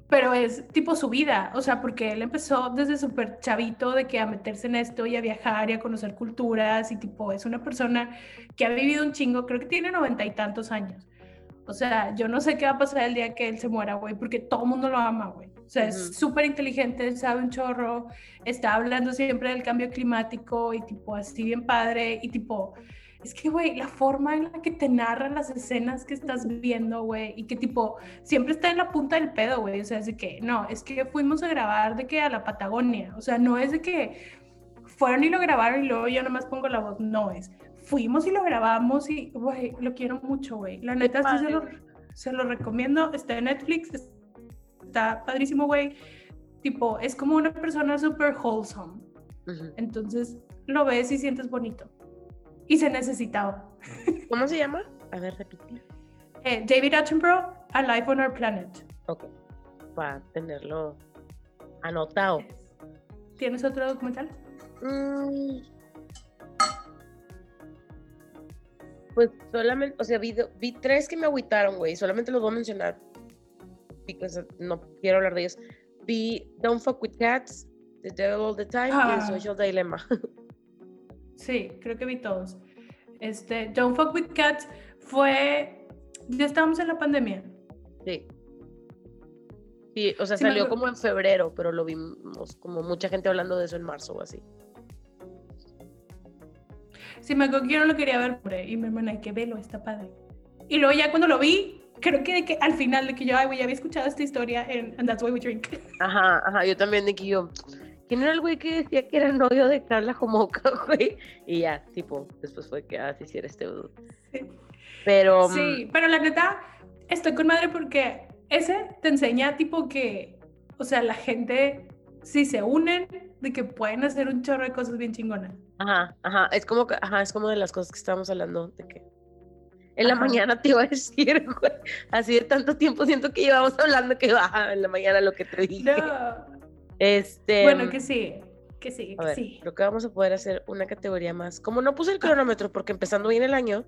pero es tipo su vida, o sea, porque él empezó desde súper chavito de que a meterse en esto y a viajar y a conocer culturas y tipo es una persona que ha vivido un chingo, creo que tiene noventa y tantos años. O sea, yo no sé qué va a pasar el día que él se muera, güey, porque todo el mundo lo ama, güey. O sea, Ujú. es súper inteligente, sabe un chorro, está hablando siempre del cambio climático y tipo así bien padre y tipo, es que, güey, la forma en la que te narran las escenas que estás viendo, güey, y que tipo, siempre está en la punta del pedo, güey. O sea, es de que, no, es que fuimos a grabar de que a la Patagonia. O sea, no es de que fueron y lo grabaron y luego yo nomás pongo la voz. No, es, fuimos y lo grabamos y, güey, lo quiero mucho, güey. La neta, sí se lo, se lo recomiendo. Está en Netflix, es- está padrísimo, güey. Tipo, es como una persona súper wholesome. Entonces, lo ves y sientes bonito. Y se necesitaba. ¿Cómo se llama? A ver, repite. Eh, David Attenborough, A Life on Our Planet. Ok. Para tenerlo anotado. ¿Tienes otro documental? Mm. Pues solamente, o sea, vi, vi tres que me agüitaron, güey. Solamente los voy a mencionar. Because no quiero hablar de ellos. Vi Don't Fuck With Cats, The Devil All The Time y Ah. The Social Dilemma. Sí, creo que vi todos. Este, Don't Fuck With Cats fue... Ya estábamos en la pandemia. sí. Sí, o sea, Sí salió como en febrero, pero lo vimos como mucha gente hablando de eso en marzo o así. Sí, me acuerdo que yo no lo quería ver, y mi hermana, hay que verlo, está padre. Y luego ya cuando lo vi, creo que, de que al final de que yo, ay, güey, ya había escuchado esta historia en And That's Why We Drink. Ajá, ajá, yo también de que yo. ¿Quién era el güey que decía que era novio de Carla Jomoca, güey? Y ya, tipo, después fue que, ah, sí, sí, era este dude. Sí. Pero. mm, Sí, pero la neta, estoy con madre porque ese te enseña tipo que, o sea, la gente si se unen, de que pueden hacer un chorro de cosas bien chingonas. Ajá, ajá, es como ajá, es como de las cosas que estábamos hablando, de que en la Ajá. mañana te iba a decir, güey, así de tanto tiempo siento que llevamos hablando que baja en la mañana lo que te dije. No. Este, Bueno, que sí, que sí, a que ver, sí. creo que vamos a poder hacer una categoría más. Como no puse el cronómetro porque empezando bien el año,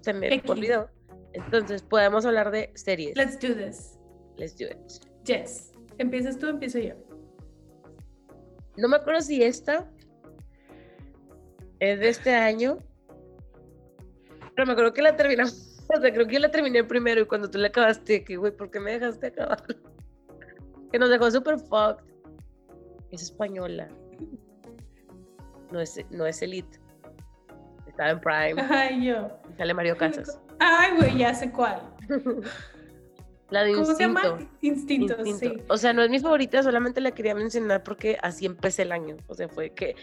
se me olvidó. Entonces, podemos hablar de series. Let's do this. Let's do it. Yes. ¿Empiezas tú o empiezo yo? No me acuerdo si esta es de este año, pero me acuerdo que la terminamos. O sea, creo que yo la terminé primero y cuando tú la acabaste, que güey, ¿por qué me dejaste acabar? Que nos dejó super fucked. Es española. No es, no es Elite. Estaba en Prime. Ay, yo. y Sale Mario Casas. Ay, güey, ya sé cuál. La de ¿Cómo se Instinto. llama? Instinto, Instinto. sí. O sea, no es mi favorita, solamente la quería mencionar porque así empecé el año. O sea, fue que,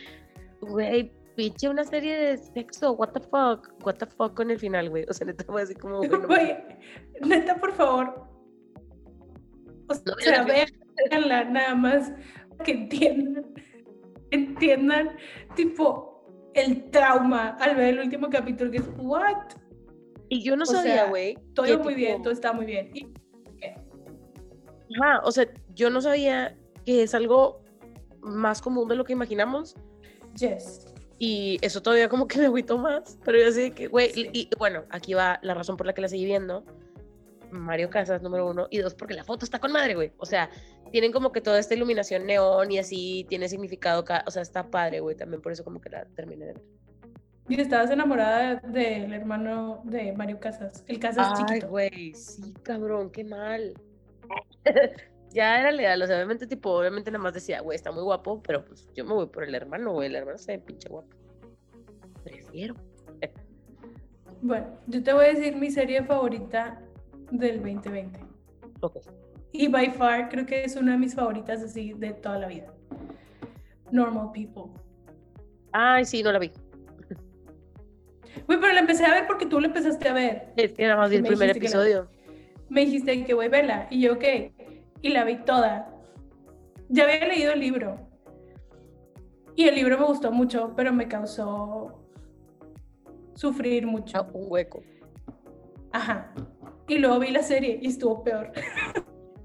güey, pinche una serie de sexo, what the fuck, what the fuck con el final, güey. O sea, neta fue así como, güey, no Güey, neta, por favor. O No me sea, la véanla nada más que entiendan, entiendan, tipo, el trauma al ver el último capítulo, que es, what? Y yo no o sabía, sea, güey. Todo muy bien, tipo, todo está muy bien. Y- Ajá, o sea, yo no sabía que es algo más común de lo que imaginamos. yes. Y eso todavía como que me agüitó más. Pero yo sé que, güey, Sí. y, bueno, aquí va la razón por la que la seguí viendo. Mario Casas, número uno. Y dos, porque la foto está con madre, güey. O sea, tienen como que toda esta iluminación neón y así, tiene significado. ca- O sea, está padre, güey. También por eso como que la terminé de ver. Y estabas enamorada del hermano de Mario Casas, el Casas Ay, chiquito. güey, sí, cabrón, qué mal. ya era legal, o sea, obviamente, tipo, obviamente nada más decía, güey, está muy guapo, pero pues yo me voy por el hermano, güey, el hermano se ve pinche guapo. Prefiero. Bueno, yo te voy a decir mi serie favorita del 2020. Ok. Y by far creo que es una de mis favoritas así de toda la vida. Normal People. Ay, sí, no la vi. Güey, pero la empecé a ver porque tú la empezaste a ver. Es que nada más Y el me primer la- episodio. Me dijiste que voy a verla. Y yo, ok. Y la vi toda. Ya había leído el libro. Y el libro me gustó mucho, pero me causó sufrir Ah, mucho. un hueco. Ajá. Y luego vi la serie y estuvo peor.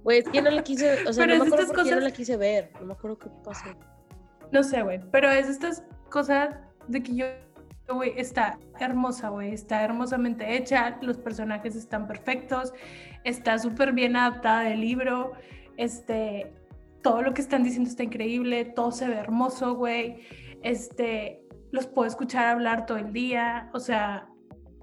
Güey, es que no la quise, o sea, Pero no me acuerdo qué no la quise ver. No me acuerdo qué pasó. No sé, güey. Pero es estas cosas de que yo, güey, está hermosa, güey. Está hermosamente hecha. Los personajes están perfectos. Está súper bien adaptada del libro. Este, todo lo que están diciendo está increíble. Todo se ve hermoso, güey. Este, los puedo escuchar hablar todo el día. O sea,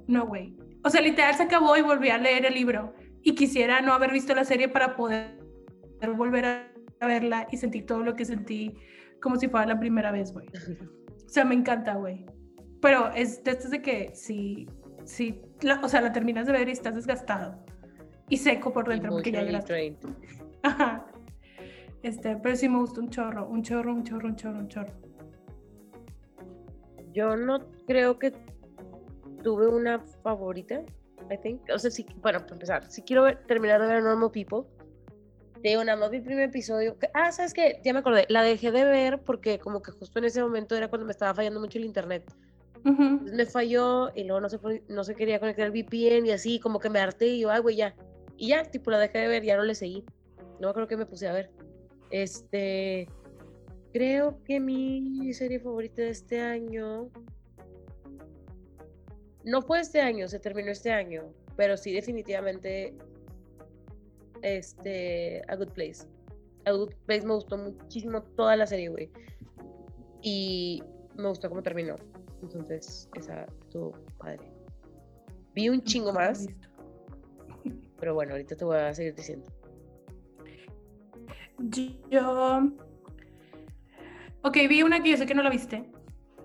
no, güey. O sea, literal se acabó y volví a leer el libro. Y quisiera no haber visto la serie para poder volver a verla y sentir todo lo que sentí como si fuera la primera vez, güey. O sea, me encanta, güey. Pero es de estas de que si, si la- o sea, la terminas de ver y estás desgastado y seco por dentro porque ya. Ajá. Este, pero sí me gustó un chorro, un chorro, un chorro, un chorro, un chorro. Yo no creo que tuve una favorita, I think. O sea, sí, bueno, para empezar, si quiero ver- terminar de ver Normal People, te digo, nada más vi el primer episodio. Ah, ¿sabes qué? Ya me acordé. La dejé de ver porque como que justo en ese momento era cuando me estaba fallando mucho el internet. Me falló y luego no se, no se quería conectar el VPN y así, como que me harté y yo, ay, güey, ya. Y ya, tipo, la dejé de ver, ya no le seguí. No creo que me puse a ver. Este, creo que mi serie favorita de este año, no fue este año, se terminó este año, pero sí definitivamente, este, A Good Place. A Good Place me gustó muchísimo toda la serie, güey. Y me gustó cómo terminó. Entonces, esa estuvo padre. Vi un chingo más, pero bueno, ahorita te voy a seguir diciendo. Yo. Ok, vi una que yo sé que no la viste.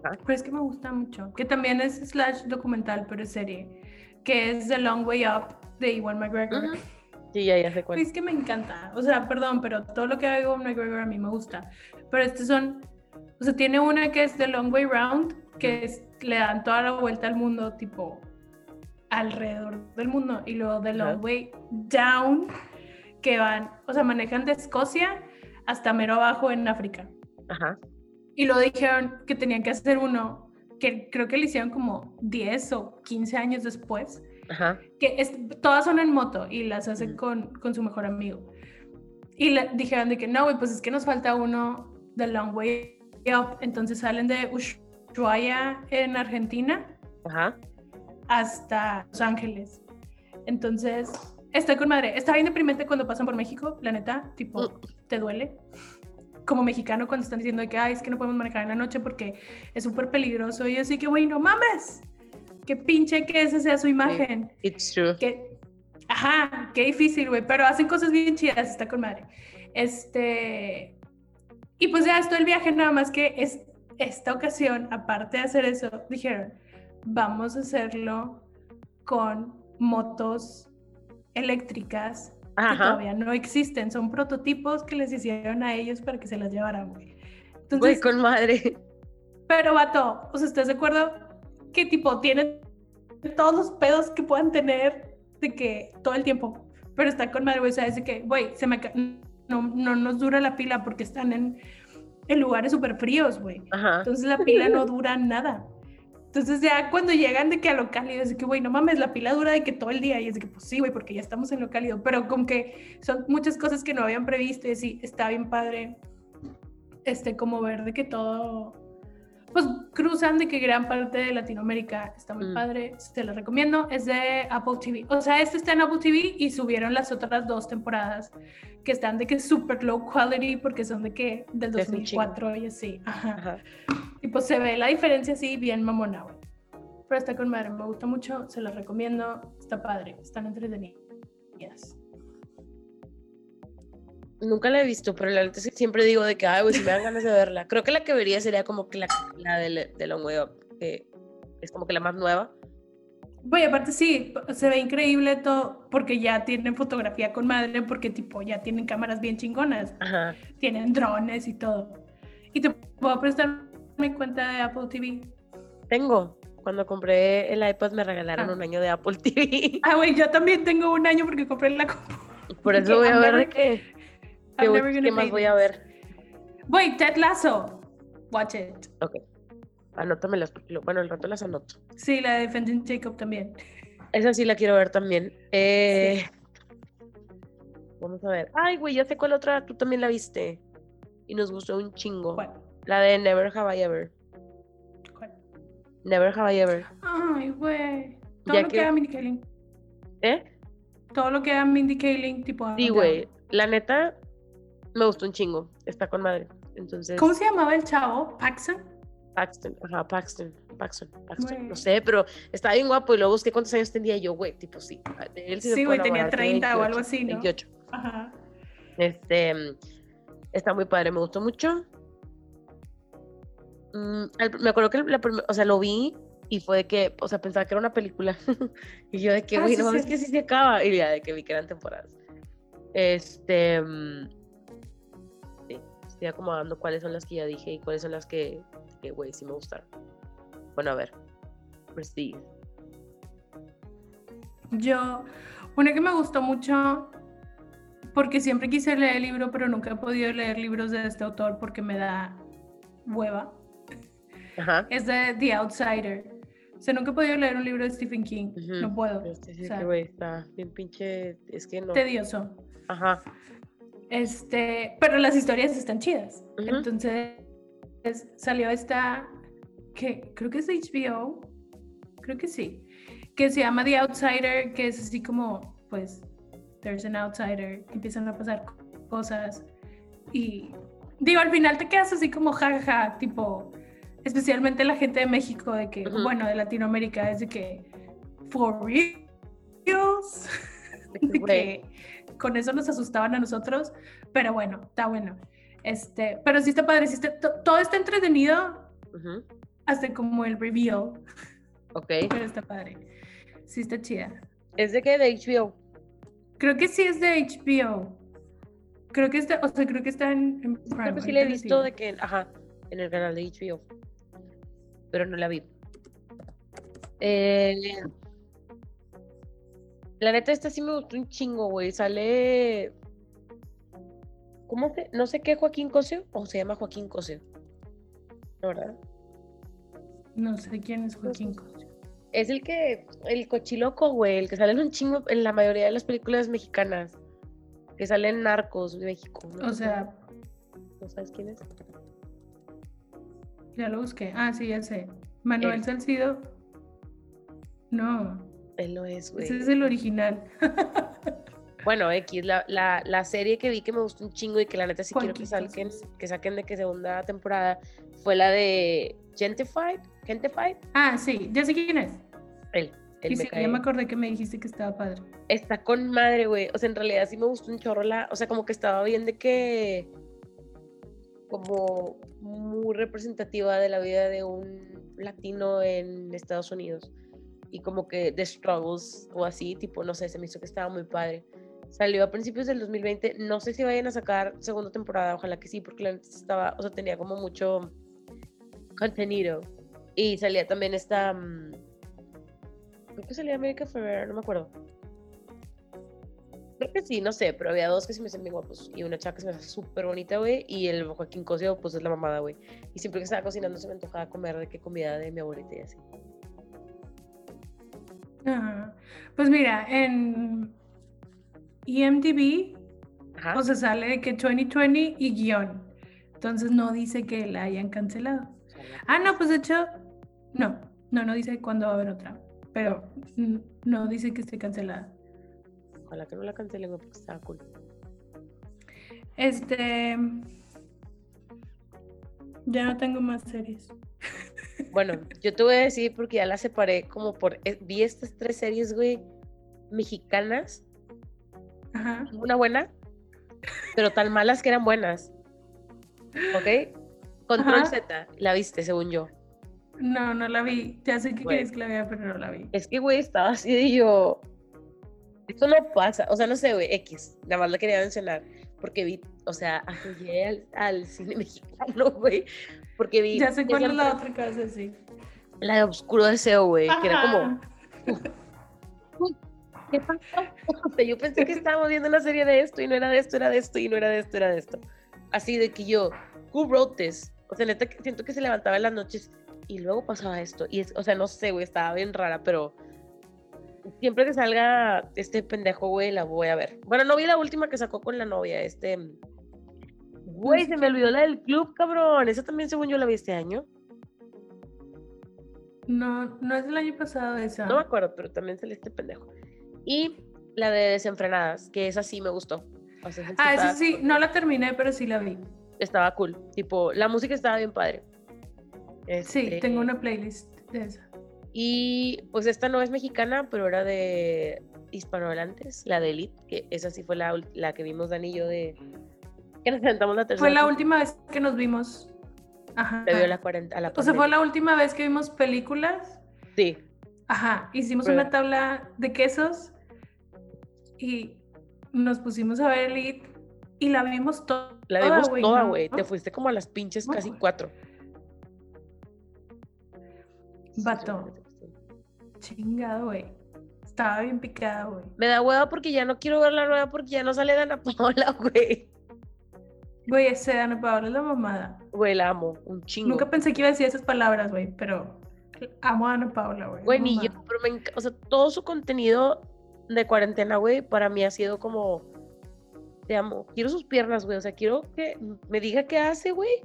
Ah. Pero es que me gusta mucho. Que también es slash documental, pero es serie. Que es The Long Way Up de Iwan McGregor. Ujú. Sí, ya, ya sé cuál. Es que me encanta. O sea, perdón, pero todo lo que haga Iwan McGregor a mí me gusta. Pero estos son. O sea, tiene una que es The Long Way Round, que es, le dan toda la vuelta al mundo, tipo alrededor del mundo. Y luego The Long. Way Down, que van, o sea, manejan de Escocia hasta mero abajo en África. Ajá. Y lo dijeron que tenían que hacer uno, que creo que lo hicieron como 10 o 15 años después, Ajá. que es, todas son en moto y las hace Ujú. con, con su mejor amigo. Y le dijeron de que no, güey, pues es que nos falta uno de Long Way Up. Entonces salen de Ushuaia en Argentina Ajá. hasta Los Ángeles. Entonces, está con madre. Está bien deprimente cuando pasan por México, la neta, tipo, Mm. te duele. Como mexicano cuando están diciendo que, ay, es que no podemos manejar en la noche porque es súper peligroso. Y así que, güey, no mames. Qué pinche que esa sea su imagen. It's true. Que, ajá, qué difícil, güey, pero hacen cosas bien chidas, está con madre. Este, y pues ya esto el viaje, nada más que es esta ocasión, aparte de hacer eso, dijeron, vamos a hacerlo con motos eléctricas que Ajá. todavía no existen, son prototipos que les hicieron a ellos para que se las llevaran, güey. Entonces, Güey, con madre. pero vato, o sea, ¿estás de acuerdo? Que tipo tiene todos los pedos que puedan tener de que todo el tiempo, pero está con madre, güey, o sea, es de que, güey, se me no, no nos dura la pila porque están en, en lugares súper fríos, güey. Entonces la pila no dura nada. Entonces ya cuando llegan de que a lo cálido, es de que, güey, no mames, la pila dura de que todo el día. Y es de que, pues sí, güey, porque ya estamos en lo cálido. Pero con que son muchas cosas que no habían previsto y sí, está bien padre. Este, como ver de que todo, pues cruzan de que gran parte de Latinoamérica está muy Mm. padre. Se lo recomiendo. Es de Apple TV. O sea, este está en Apple TV y subieron las otras dos temporadas que están de que super low quality porque son de que del Es un chingo. 2004 y así. Ajá. Ajá. Y pues se ve la diferencia así bien mamona, güey. Pero está con madre, me gusta mucho, se las recomiendo, está padre, están entretenidas. Nunca la he visto, pero la neta es que siempre digo de que, ay, güey, si me dan ganas de verla. Creo que la que vería sería como que la, la de, de Long Way Up, que es como que la más nueva. Güey, aparte sí, se ve increíble todo, porque ya tienen fotografía con madre, porque tipo ya tienen cámaras bien chingonas, Ajá. tienen drones y todo. Y te puedo prestar mi cuenta de Apple TV. Tengo. Cuando compré el iPad me regalaron Ah. un año de Apple TV. Ah, güey, yo también tengo un año porque compré la compu. Por eso Que voy a ver de never- qué, voy- never qué más voy a ver. Güey, Ted Lasso, watch it. Ok. Anótamelas. Bueno, el rato las anoto. Sí, la de Defending Jacob también. Esa sí la quiero ver también. Eh, Vamos a ver. Ay, güey, ya sé cuál otra. Tú también la viste. Y nos gustó un chingo. ¿Cuál? La de Never Have I Ever. ¿Cuál? Never Have I Ever. Ay, güey. Todo Ya lo que haga Mindy Kaling. ¿Eh? Todo lo que haga Mindy Kaling, tipo. Sí, güey. La neta, me gustó un chingo. Está con madre. Entonces, ¿Cómo se llamaba el chavo? ¿Paxson? Paxton. Ajá, Paxton. Paxton. Paxton. No sé, pero estaba bien guapo y luego busqué cuántos años tenía yo, güey. Tipo, sí. él sí Sí, güey, tenía enamorar, 30 o algo 28, así, ¿no? 28. Ajá. Este, está muy padre, me gustó mucho. Mm, me acuerdo que la prim- o sea, lo vi y fue de que, o sea, pensaba que era una película. y yo de que, Ah, güey, sí, no mames, sí. que sí se acaba. Y ya de que vi que eran temporadas. Este, mm, estoy acomodando cuáles son las que ya dije y cuáles son las que, güey, sí me gustaron. Bueno, a ver. Prestige. Yo, una que me gustó mucho, porque siempre quise leer el libro, pero nunca he podido leer libros de este autor porque me da hueva, Ajá. es de The Outsider. O sea, nunca he podido leer un libro de Stephen King. Ujú. No puedo. Este, sí, o sea, que, güey, está bien pinche, es que no. Tedioso. Ajá. Este, pero las historias están chidas. Ujú. Entonces es- salió esta que creo que es HBO, creo que sí, que se llama The Outsider, que es así como, pues, there's an outsider, empiezan a pasar co- cosas y digo, al final te quedas así como jaja, tipo, especialmente la gente de México, de que, bueno, de Latinoamérica, es de que, for reals, De que con eso nos asustaban a nosotros, pero bueno, está bueno. Este, pero sí está padre, sí está- to- todo está entretenido ujú, hasta como el reveal, Ok. pero está padre. Sí está chida. ¿Es de qué? De HBO. Creo que sí es de HBO. Creo que está, o sea, creo que está en, en Prime. Creo que sí la he visto de que, ajá, en el canal de HBO. Pero no la vi. Eh, la neta, esta sí me gustó un chingo, güey. Sale. ¿Cómo se, no sé qué Joaquín Cosio o se llama Joaquín Cosio? ¿No, ¿Verdad? No sé quién es Joaquín Cosio. Es el que, el cochiloco, güey, el que sale en un chingo en la mayoría de las películas mexicanas. Que sale en Narcos de México. ¿no? O sea, ¿No sabes quién es? ya lo busqué. Ah, sí, ya sé. Manuel Él. Salcido. No, Él no es, güey. ese es el original. Bueno, X, la, la, la serie que vi que me gustó un chingo y que la neta sí quiero que saquen, que saquen de que segunda temporada fue la de Gentified. Gentified. Ah, sí, ya sé quién es. Él. él Y me sí, cae- ya me acordé que me dijiste que estaba padre. Está con madre, güey. O sea, en realidad sí me gustó un chorro la. O sea, como que estaba bien de que. Como muy representativa de la vida de un latino en Estados Unidos. Y como que de struggles o así, tipo, no sé, se me hizo que estaba muy padre. Salió a principios del 2020. No sé si vayan a sacar segunda temporada, ojalá que sí, porque la estaba, o sea, tenía como mucho contenido. Y salía también esta. mm, Creo que salía América Ferrera, no me acuerdo. Creo que sí, no sé, pero había dos que se me hacían bien guapos. Y una chava que se me hace súper bonita, güey. Y el Joaquín Cosio, pues es la mamada, güey. Y siempre que estaba cocinando se me antojaba comer de qué comida de mi abuelita y así. Ajá. Pues mira, en IMDb, Ajá. o sea, sale que 2020 y guion. Entonces no dice que la hayan cancelado. Ah, no, pues de hecho, no, no, no dice cuándo va a haber otra. Pero no dice que esté cancelada. Ojalá que no la cancelen, porque estaba cool. Este. Ya no tengo más series. Bueno, yo te voy a decir porque ya la separé como por... eh, Vi estas tres series, güey, mexicanas. Ajá. Una buena, pero tan malas que eran buenas. ¿Ok? Control Ajá. Z, la viste, según yo. No, no la vi. Ya sé que quieres que la vea, pero no la vi. Es que, güey, estaba así de yo. Esto no pasa. O sea, no sé, güey, X. Nada más la quería mencionar. Porque vi, o sea, apoyé al, al cine mexicano, güey. Porque vi. Ya sé cuál es la otra que vas a decir. La de Oscuro Deseo, güey. Que era como. ¿Qué pasó? Yo pensé que estábamos viendo una serie de esto y no era de esto, era de esto y no era de esto, era de esto. Así de que yo, who wrote this? O sea, neta, siento que se levantaba en las noches y luego pasaba esto. Y es, o sea, no sé, güey, estaba bien rara, pero siempre que salga este pendejo, güey, la voy a ver. Bueno, no vi la última que sacó con la novia, este. Güey, se me olvidó la del club, cabrón. Esa también, según yo, la vi este año. No, no es el año pasado esa. No me acuerdo, pero también salió este pendejo. Y la de Desenfrenadas, que esa sí me gustó. O sea, esa sí Ah, esa sí, no la terminé, pero sí la vi. Estaba cool. Tipo, la música estaba bien padre. Sí, Este, tengo una playlist de esa. Y pues esta no es mexicana, pero era de hispanohablantes, la de Elite, que esa sí fue la, la que vimos Dani y yo de... Que nos sentamos la tercera. Fue la última vez que nos vimos. Ajá. Previo a la, cuarenta, a la O sea, fue la última vez que vimos películas. Sí, Ajá. Hicimos una tabla de quesos y nos pusimos a ver Elite y la vimos to- la toda, vimos toda, ¿no? güey. Te fuiste como a las pinches casi cuatro. Vato. Chingado, güey. Estaba bien picada, güey. Me da hueva porque ya no quiero ver la nueva porque ya no sale Dana Paola, güey. Güey, ese Ana Paola es la mamada. Güey, la amo, un chingo. Nunca pensé que iba a decir esas palabras, güey, pero amo a Ana Paola, güey. Güey, ni yo, pero me enca- o sea, todo su contenido de cuarentena, güey, para mí ha sido como, te amo, quiero sus piernas, güey, o sea, quiero que me diga qué hace, güey,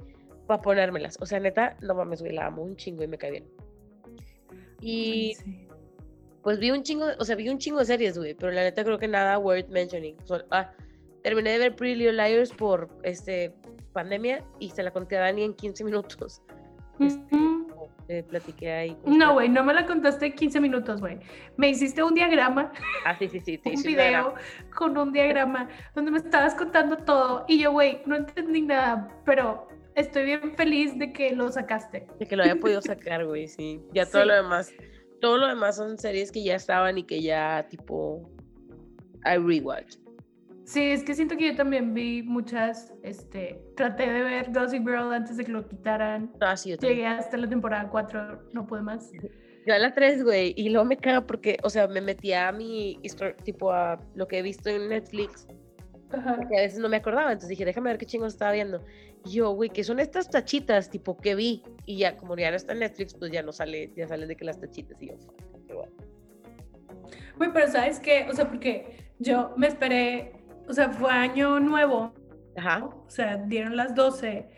para ponérmelas. O sea, neta, no mames, güey, la amo un chingo y me cae bien. Y Ay, sí. pues vi un chingo, o sea, vi un chingo de series, güey, pero la neta creo que nada worth mentioning. So- ah, terminé de ver Pretty Little Liars por, este, pandemia y se la conté a Dani en 15 minutos. Este, platiqué ahí. No, güey, no me la contaste en 15 minutos, güey. Me hiciste un diagrama, Ah, sí, sí, sí, te un video con un diagrama donde me estabas contando todo y yo, güey, no entendí nada, pero estoy bien feliz de que lo sacaste. De que lo haya podido sacar, güey, sí. Ya todo lo demás, todo lo demás son series que ya estaban y que ya, tipo, I rewatch. Sí, es que siento que yo también vi muchas, este, traté de ver Gossip Girl antes de que lo quitaran. Ah, sí, yo. Llegué hasta la temporada 4, no pude más. Yo a la 3, güey, y luego me caga porque, o sea, me metía a mi, tipo, a lo que he visto en Netflix Ajá. porque a veces no me acordaba, entonces dije, déjame ver qué chingos estaba viendo. Y yo, güey, ¿qué son estas tachitas? Tipo, que vi? Y ya, como ya no está en Netflix, pues ya no sale, ya sale de que las tachitas, y yo, fuck, qué. Güey, pero ¿sabes qué? O sea, porque yo me esperé, o sea, fue año nuevo, Ajá, o sea, dieron las 12.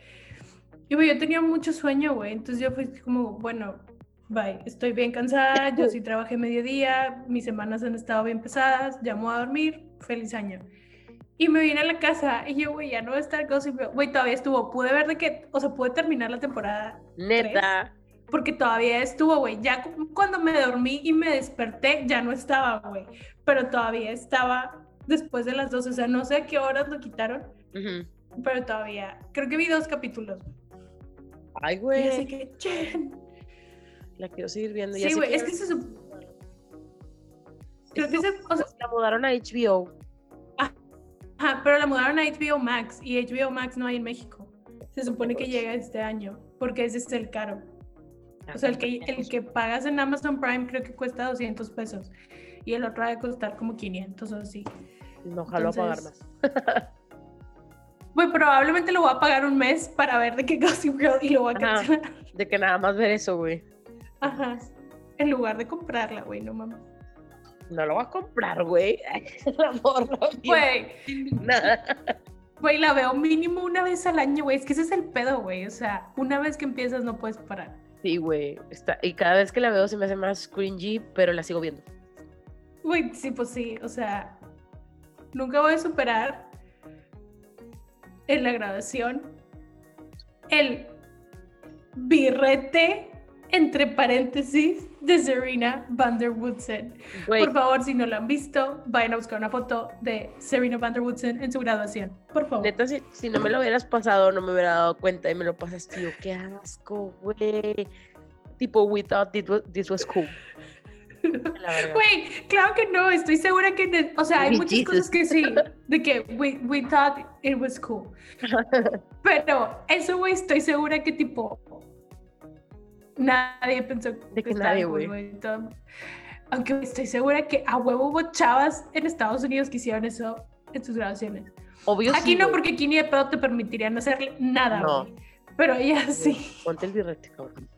Y güey, yo tenía mucho sueño, güey, entonces yo fui como, bueno, bye, estoy bien cansada, yo sí trabajé mediodía, mis semanas han estado bien pesadas, voy a dormir, feliz año. Y me vine a la casa y yo, güey, ya no va a estar. Güey, todavía estuvo, pude ver de que, o sea, pude terminar la temporada neta. porque todavía estuvo, güey. Ya cu- cuando me dormí y me desperté, ya no estaba, güey. Pero todavía estaba después de las 12. O sea, no sé a qué horas lo quitaron, pero todavía. Creo que vi dos capítulos. Ay, Y así güey, que, "Chen". la quiero seguir viendo. ya Sí, güey, que- es que se sup- Creo que se. O sea, la mudaron a HBO. ajá, pero la mudaron a HBO Max y HBO Max no hay en México. Se supone que llega este año porque ese es el caro. O sea, el que, el que pagas en Amazon Prime creo que cuesta 200 pesos y el otro ha de costar como 500 o así. No jalo a pagar más. Güey, probablemente lo voy a pagar un mes para ver de qué Gossip Girl y lo voy a Ajá. cancelar. De que nada más ver eso, güey. Ajá. En lugar de comprarla, güey, no mames. No lo voy a comprar, güey. La morra. Güey, güey, la veo mínimo una vez al año, güey. Es que ese es el pedo, güey. O sea, una vez que empiezas no puedes parar. Sí, güey. Está... Y cada vez que la veo se me hace más cringy, pero la sigo viendo. Güey, sí, pues sí. O sea, nunca voy a superar en la graduación el birrete entre paréntesis de Serena Van der Woodsen. Por favor, si no lo han visto, vayan a buscar una foto de Serena Van der Woodsen en su graduación. Por favor. neta, si, si no me lo hubieras pasado, no me hubiera dado cuenta y me lo pasaste. Yo, qué asco, güey. Tipo, we thought this was, this was cool. Güey, claro que no, estoy segura que, ne- o sea, hay Ay, muchas Jesus. cosas que sí, de que we, we thought it was cool. Pero eso, güey, estoy segura que tipo, nadie pensó De que estaba nadie, güey. Aunque estoy segura que a huevo hubo chavas en Estados Unidos que hicieron eso en sus graduaciones. Obvio Aquí sí, no, güey. porque aquí ni de pedo te permitirían hacerle nada, No. Pero ellas sí. Ponte el birrete, cabrón.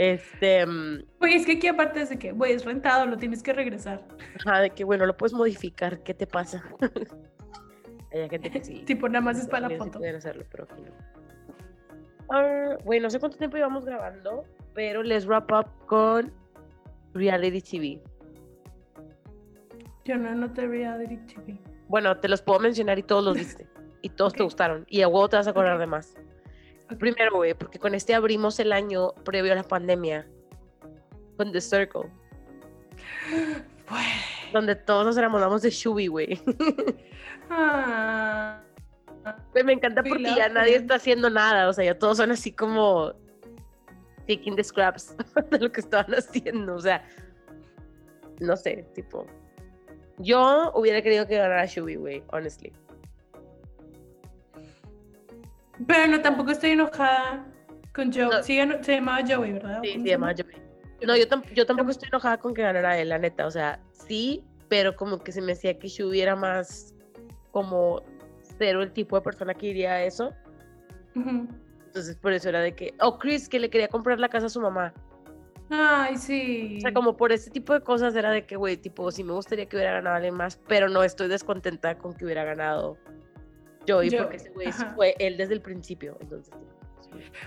Este, mm, Güey, es que aquí aparte es de que, güey, es rentado, lo tienes que regresar. ajá, de que bueno, lo puedes modificar, ¿qué te pasa? Hay gente que sí. Tipo, nada más es para la sí foto. pueden hacerlo, pero aquí no. Ah, güey, no sé cuánto tiempo llevamos grabando, pero les wrap up con reality TV. Yo no noté reality TV. Bueno, te los puedo mencionar y todos los viste. Y todos te Ok. gustaron. Y a huevo te vas a acordar Ok. de más. Primero, güey, porque con este abrimos el año previo a la pandemia. Con The Circle. Donde todos nos enamoramos de Shubi, güey. Ah. Me encanta porque ya nadie está haciendo nada. O sea, ya todos son así como taking the scraps de lo que estaban haciendo. O sea, no sé, tipo. Yo hubiera querido que ganara Shubi, güey, honestly. Pero no, tampoco estoy enojada con Joe. No. Sí, se llamaba Joey, ¿verdad? Sí, ¿Cómo se se llama llama? Joey. No, yo, tam- yo tampoco estoy enojada con que ganara él, la neta. O sea, sí, pero como que se me decía que Shubi era más como cero el tipo de persona que iría a eso. Entonces, por eso era de que. Oh, Chris, que le quería comprar la casa a su mamá. Ay, sí. O sea, como por ese tipo de cosas era de que, güey, tipo, sí me gustaría que hubiera ganado alguien más, pero no estoy descontenta con que hubiera ganado Joey, Joey, porque ese güey fue él desde el principio. Entonces.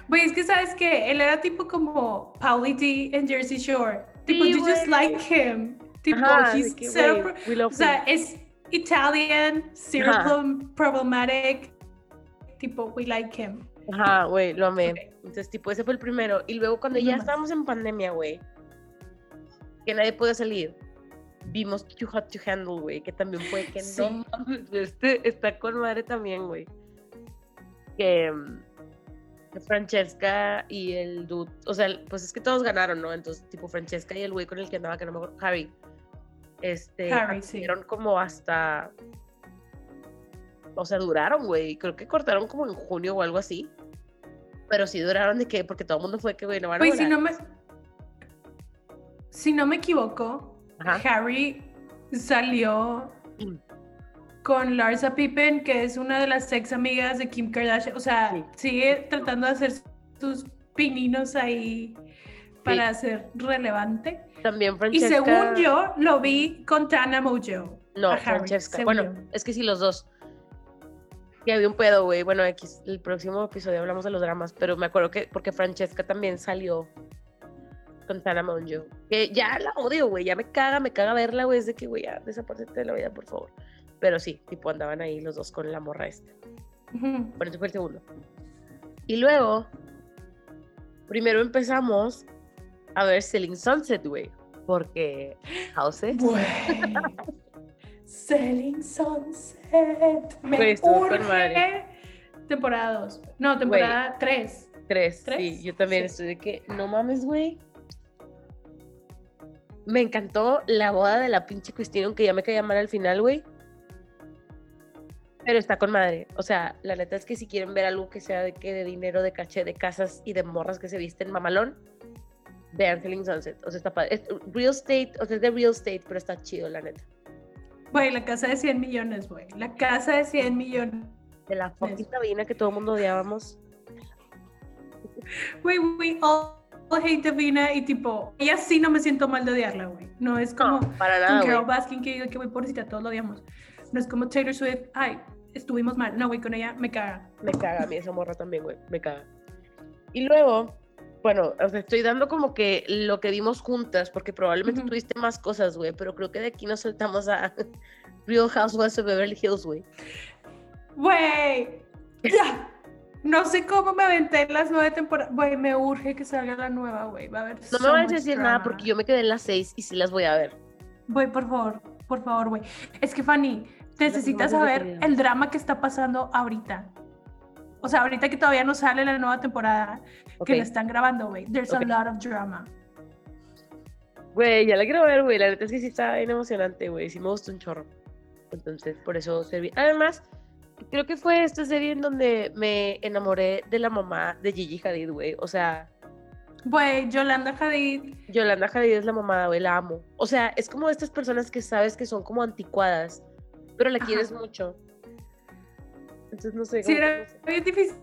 Güey, es que sabes que él era tipo como Pauly D en Jersey Shore. Tipo, Sí, you just güey. like him. Tipo, Ajá, he's que, we love O sea, him. es Italian, zero problematic. Tipo, we like him. Ajá, güey, lo amé. Ok. Entonces, tipo, ese fue el primero. Y luego cuando No ya más. estábamos en pandemia, güey, que nadie podía salir, vimos Too Hot to Handle, güey, que también fue que Sí. no este está con madre también, güey. Que que Francesca y el dude, o sea, pues es que todos ganaron, ¿no? Entonces, tipo, Francesca y el güey con el que andaba, que no me acuerdo, Harry, este, Harry, sí. como hasta, o sea, duraron, güey, creo que cortaron como en junio o algo así, pero sí duraron de que, porque todo el mundo fue que, güey, no van a si no me. Si no me equivoco, Ajá. Harry salió con Larsa Pippen, que es una de las ex amigas de Kim Kardashian. O sea, Sí. sigue tratando de hacer sus pininos ahí para ser relevante. También Y Francesca. según yo, lo vi con Tana Mojo. No, Harry, Francesca. Bueno, yo. es que sí, los dos. Que había un pedo, güey. Bueno, X, el próximo episodio hablamos de los dramas, pero me acuerdo que porque Francesca también salió con Tana Monjo. Que ya la odio, güey. Ya me caga, me caga verla, güey. Es de que, güey, ya desaparecete de la vida, por favor. Pero sí, tipo andaban ahí los dos con la morra esta. Bueno, ese fue el segundo. Y luego, primero empezamos a ver Selling Sunset, güey. Porque Houses. Güey. Selling Sunset. Me con urge. Temporada 2. No, temporada 3. Tres, ¿Tres? sí, yo también Sí. estoy de que, no mames, güey. Me encantó la boda de la pinche Cristina, aunque ya me caía mal al final, güey. Pero está con madre. O sea, la neta es que si quieren ver algo que sea de que de dinero, de caché, de casas y de morras que se visten mamalón, vean Selling Sunset. O sea, está padre. Es real estate, o sea, es de real estate, pero está chido, la neta. Güey, la casa de 100 millones, güey. La casa de 100 millones. De la fucking cabina que todo el mundo odiábamos. Güey, we all, hate Davina y tipo, ella sí no me siento mal de odiarla, güey. No es como No, para con nada, Carol güey. Baskin que digo que, güey, pobrecita, todos lo odiamos. No es como Taylor Swift, ay, estuvimos mal. No, güey, con ella me caga. Me caga a mí esa morra también, güey. Me caga. Y luego, bueno, o sea, estoy dando como que lo que vimos juntas, porque probablemente Ujú. tuviste más cosas, güey, pero creo que de aquí nos saltamos a Real Housewives of Beverly Hills, güey. Güey, ya. No sé cómo me aventé en las nueve temporadas. Güey, me urge que salga la nueva, güey. Va a haber No me so vayas a decir nada drama. porque yo me quedé en las seis y sí las voy a ver. Güey, por favor, por favor, güey. Es que, Fanny, necesitas saber el drama que está pasando ahorita. O sea, ahorita que todavía no sale la nueva temporada, Ok. que la están grabando, güey. There's Ok. a lot of drama. Güey, ya la quiero ver, güey. La neta es que sí está bien emocionante, güey. Sí me gustó un chorro. Entonces, por eso serví. Además, creo que fue esta serie en donde me enamoré de la mamá de Gigi Hadid, güey. O sea, Güey, Yolanda Hadid. Yolanda Hadid es la mamada, güey, la amo. O sea, es como de estas personas que sabes que son como anticuadas, pero la Ajá. quieres mucho. Entonces, no sé. Sí, era bien difícil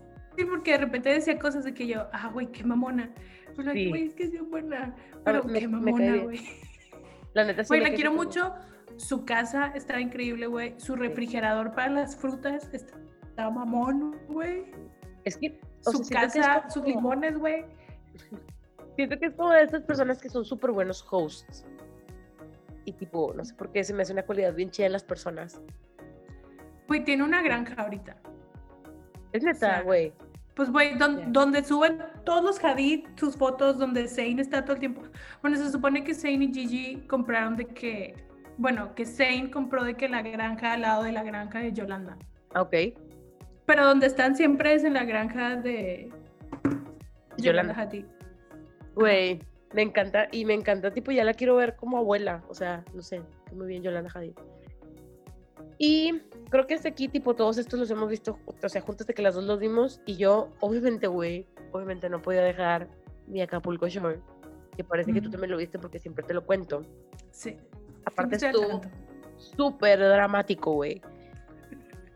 porque de repente decía cosas de que yo, ah, güey, qué mamona. Pues, like, Sí. güey, es que es bien buena. Pero me- qué mamona, güey. La neta sí. Güey, la quiero mucho. Su casa está increíble, güey. Su refrigerador para las frutas está, está mamón, güey. Es que. o Su sea, que casa, como- sus limones, güey. Siento que es como de estas personas que son súper buenos hosts. Y tipo, no sé por qué se me hace una cualidad bien chida en las personas. Güey, tiene una granja ahorita. Es neta, sea, güey. Pues, güey, don- donde suben todos los Hadid, sus fotos, donde Zayn está todo el tiempo. Bueno, se supone que Zayn y Gigi compraron de que, bueno, que Zayn compró de que la granja al lado de la granja de Yolanda. Ok. Pero donde están siempre es en la granja de Yolanda. Hadid. Güey, me encanta. Y me encanta, tipo, ya la quiero ver como abuela. O sea, no sé. Muy bien, Yolanda Hadid. Y creo que hasta aquí, tipo, todos estos los hemos visto, o sea, juntos de que las dos los vimos. Y yo, obviamente, güey, obviamente no podía dejar mi Acapulco Shore. Que parece que tú también lo viste porque siempre te lo cuento. Sí. Aparte estuvo súper dramático, güey.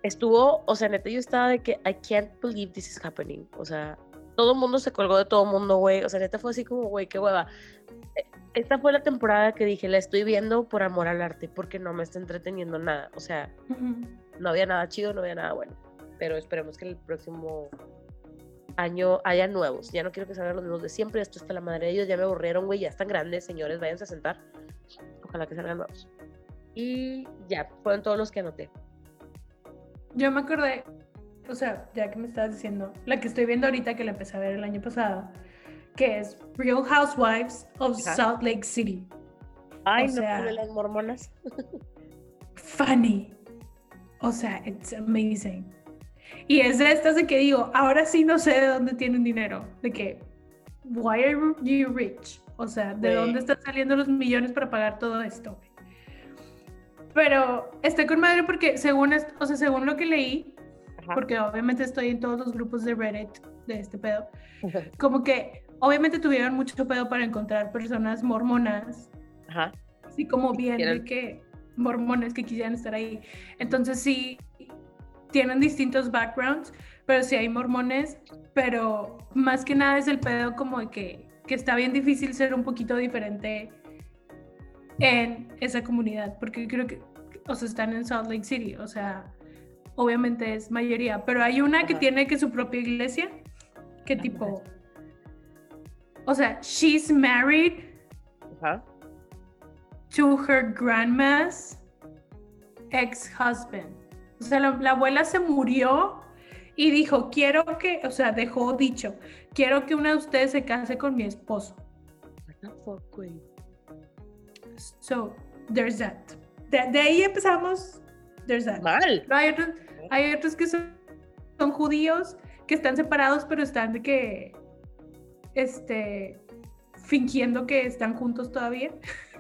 Estuvo, o sea, neta, yo estaba de que I can't believe this is happening. O sea, todo el mundo se colgó de todo el mundo, güey. O sea, neta fue así como, güey, qué hueva. Eh, Esta fue la temporada que dije, la estoy viendo por amor al arte, porque no me está entreteniendo nada. O sea, Ujú. no había nada chido, no había nada bueno. Pero esperemos que el próximo año haya nuevos. Ya no quiero que salgan los mismos de siempre. Esto está la madre de ellos. Ya me aburrieron, güey. Ya están grandes, señores. Váyanse a sentar. Ojalá que salgan nuevos. Y ya, fueron todos los que anoté. Yo me acordé, o sea, ya que me estabas diciendo, la que estoy viendo ahorita, que la empecé a ver el año pasado, que es Real Housewives of Ajá. Salt Lake City. Ay, O no, sea- las mormonas. Funny. O sea, it's amazing. Y es de estas de que digo, ahora sí no sé de dónde tienen dinero. De que, why are you rich? O sea, ¿de Güey. dónde están saliendo los millones para pagar todo esto? Pero estoy con madre porque según, o sea, según lo que leí, Ajá. porque obviamente estoy en todos los grupos de Reddit de este pedo, como que obviamente tuvieron mucho pedo para encontrar personas mormonas, Ajá. así como bien de que mormones que quisieran estar ahí. Entonces sí, tienen distintos backgrounds, pero sí hay mormones, pero más que nada es el pedo como de que, que está bien difícil ser un poquito diferente en esa comunidad, porque creo que, o sea, están en Salt Lake City, o sea, obviamente es mayoría, pero hay una que Ajá. tiene que su propia iglesia, que tipo, o sea, she's married Ajá. to her grandma's ex-husband. O sea, la, la abuela se murió y dijo, quiero que, o sea, dejó dicho, quiero que una de ustedes se case con mi esposo. What the fuck, güey. So, there's that. De, de ahí empezamos, there's that. Mal. No, hay, otros, hay otros que son, son judíos que están separados, pero están de que, este, fingiendo que están juntos todavía.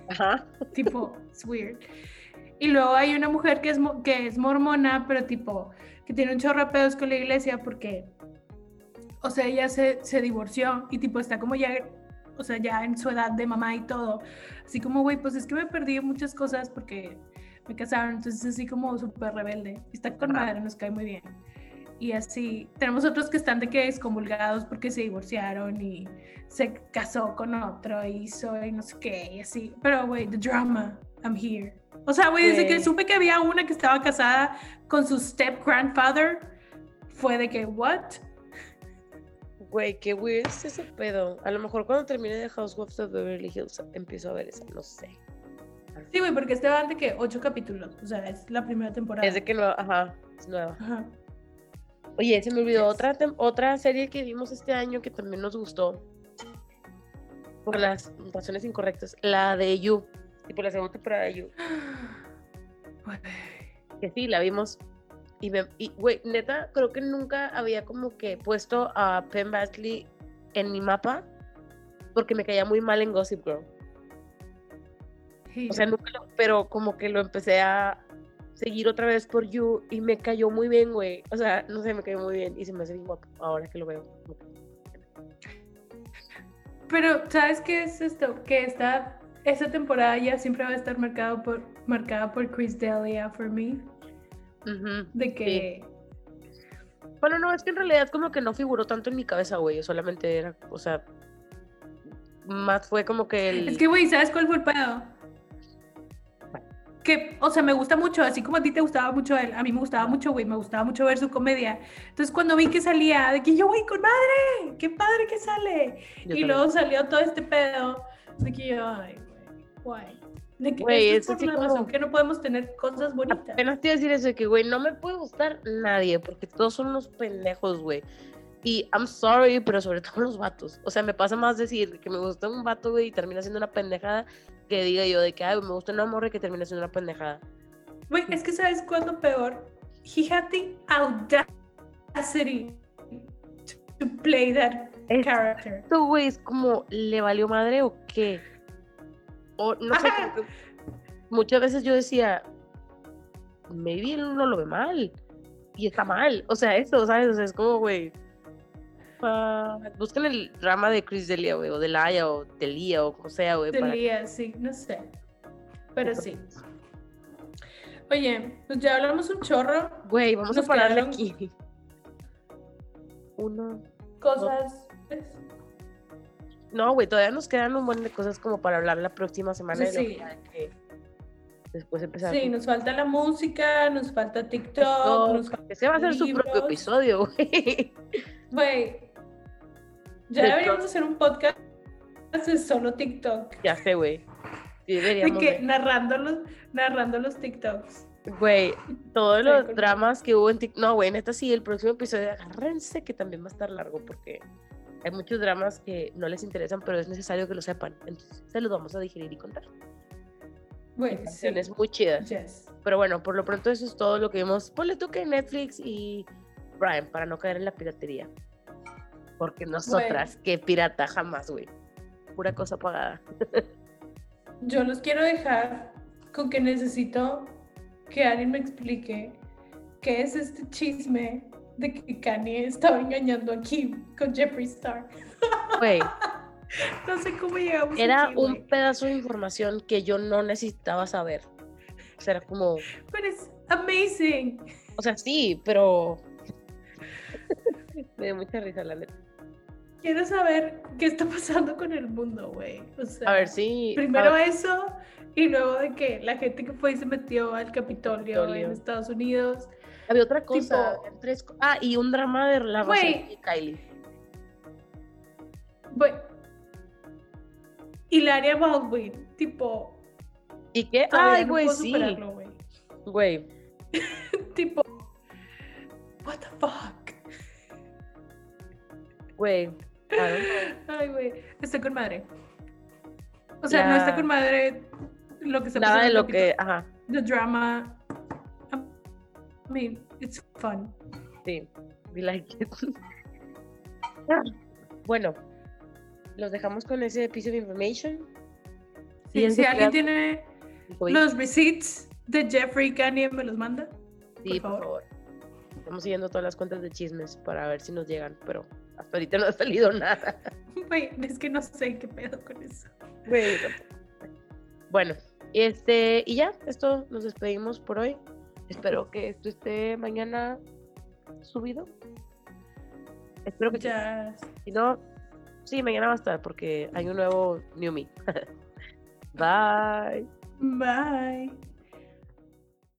Ajá. tipo, it's weird. Y luego hay una mujer que es, que es mormona, pero tipo, que tiene un chorro de pedos con la iglesia porque, o sea, ella se, se divorció y tipo está como ya, o sea, ya en su edad de mamá y todo. Así como, güey, pues es que me perdí muchas cosas porque me casaron, entonces así como súper rebelde. Está con madre, nos cae muy bien. Y así, tenemos otros que están de que excomulgados porque se divorciaron y se casó con otro y hizo y no sé qué, y así. Pero, güey, the drama, I'm here. O sea, güey, desde que supe que había una que estaba casada con su step grandfather, fue de que, what? Güey, qué weird es ese pedo. A lo mejor cuando termine de Housewives of Beverly Hills empiezo a ver esa, no sé. Sí, güey, porque este va de que ocho capítulos, o sea, es la primera temporada. Es de que no, ajá, es nueva. Ajá. Oye, se me olvidó Yes. otra, otra serie que vimos este año que también nos gustó. Por las razones incorrectas. La de You. Tipo la segunda temporada de You. Que sí, la vimos. Y, güey, neta, creo que nunca había como que puesto a Penn Badgley en mi mapa porque me caía muy mal en Gossip Girl. Sí. O sea, nunca lo, pero como que lo empecé a seguir otra vez por You y me cayó muy bien, güey. O sea, no sé, me cayó muy bien y se me hace bien guapo ahora que lo veo. Pero, ¿sabes qué es esto? Que esta, esta temporada ya siempre va a estar marcado por, marcada por Chris Delia for me. De que. Bueno, no, es que en realidad como que no figuró tanto en mi cabeza, güey. Solamente era, o sea, más fue como que el... Es que, güey, ¿sabes cuál fue el pedo? Que, o sea, me gusta mucho, así como a ti te gustaba mucho él, a mí me gustaba mucho, güey, me gustaba mucho ver su comedia. Entonces, cuando vi que salía, de que yo, güey, con madre, qué padre que sale. Yo y también. luego salió todo este pedo, de que yo, ay, güey, guay. De que Güey, esto es por la como- razón que no podemos tener cosas bonitas. Apenas te iba a decir eso de que, güey, no me puede gustar nadie porque todos son unos pendejos, güey. Y I'm sorry, pero sobre todo los vatos. O sea, me pasa más decir que me gusta un vato, güey, y termina siendo una pendejada que diga yo de que, ay, me gusta una morra y que termina siendo una pendejada. Güey, es que ¿sabes cuándo peor? He had the audacity to play that character. Esto, güey, es como, ¿le valió madre o qué? O no sé, muchas veces yo decía, maybe él no lo ve mal. Y está mal. O sea, eso, ¿sabes? O sea, es como, güey. ah, busquen el drama de Chris Delia, güey, o de Laia, o de Lía, o como sea, güey. para- Delia, sí, no sé. Pero sí. Oye, pues ya hablamos un chorro. Güey, vamos Nos a pararle quedaron- aquí. Uno. Cosas. pues, No, güey, todavía nos quedan un buen de cosas como para hablar la próxima semana. Sí, ya que después empezar. Sí, nos falta la música, nos falta TikTok, TikTok, nos falta Ese va a ser su propio episodio, güey. Güey, ya De deberíamos hacer un podcast de solo TikTok. Ya sé, güey. Sí, De deberíamos. que de- narrando los, narrando los TikToks. Güey, todos Sí, los dramas que hubo en TikTok. No, güey, neta, sí, el próximo episodio, agárrense que también va a estar largo porque hay muchos dramas que no les interesan, pero es necesario que lo sepan. Entonces, se los vamos a digerir y contar. Güey, sí. Muy chidas. Yes. Pero bueno, por lo pronto, eso es todo lo que vimos. Ponle tú que Netflix y Prime para no caer en la piratería. Porque nosotras, que pirata jamás, güey. Pura cosa pagada. Yo los quiero dejar con que necesito que alguien me explique qué es este chisme de que Kanye estaba engañando a Kim con Jeffree Star. Güey, No sé cómo llegamos era aquí, un pedazo de información que yo no necesitaba saber. sea, era como, Pero es amazing. o sea, sí, pero me dio mucha risa la neta. Quiero saber qué está pasando con el mundo, güey. O sea, A ver, sí. primero ver, eso y luego de que la gente que fue y se metió al Capitolio, Capitolio. en Estados Unidos. Había otra cosa. tipo- tres co- ah, y un drama de la y Kylie. Güey. Hilaria Baldwin, tipo. ¿Y qué? Ay, no güey, puedo sí. güey. Tipo. What the fuck. Güey. Ay, güey. Está con madre. O sea, no está con madre lo que está Nada de lo que. Ajá. The drama. I mean, it's fun. Sí. We like it. Ah, bueno. Los dejamos con ese piece of information. Sí, si alguien tiene COVID. los receipts de Jeffrey Kanye, me los manda. Sí, por por favor. Estamos siguiendo todas las cuentas de chismes para ver si nos llegan, pero hasta ahorita no ha salido nada. Güey, es que no sé qué pedo con eso. Bueno, este, y ya, esto nos despedimos por hoy. Espero que esto esté mañana subido. Espero que sí. Ya. Si no, sí, mañana va a estar porque hay un nuevo New Me. Bye. Bye.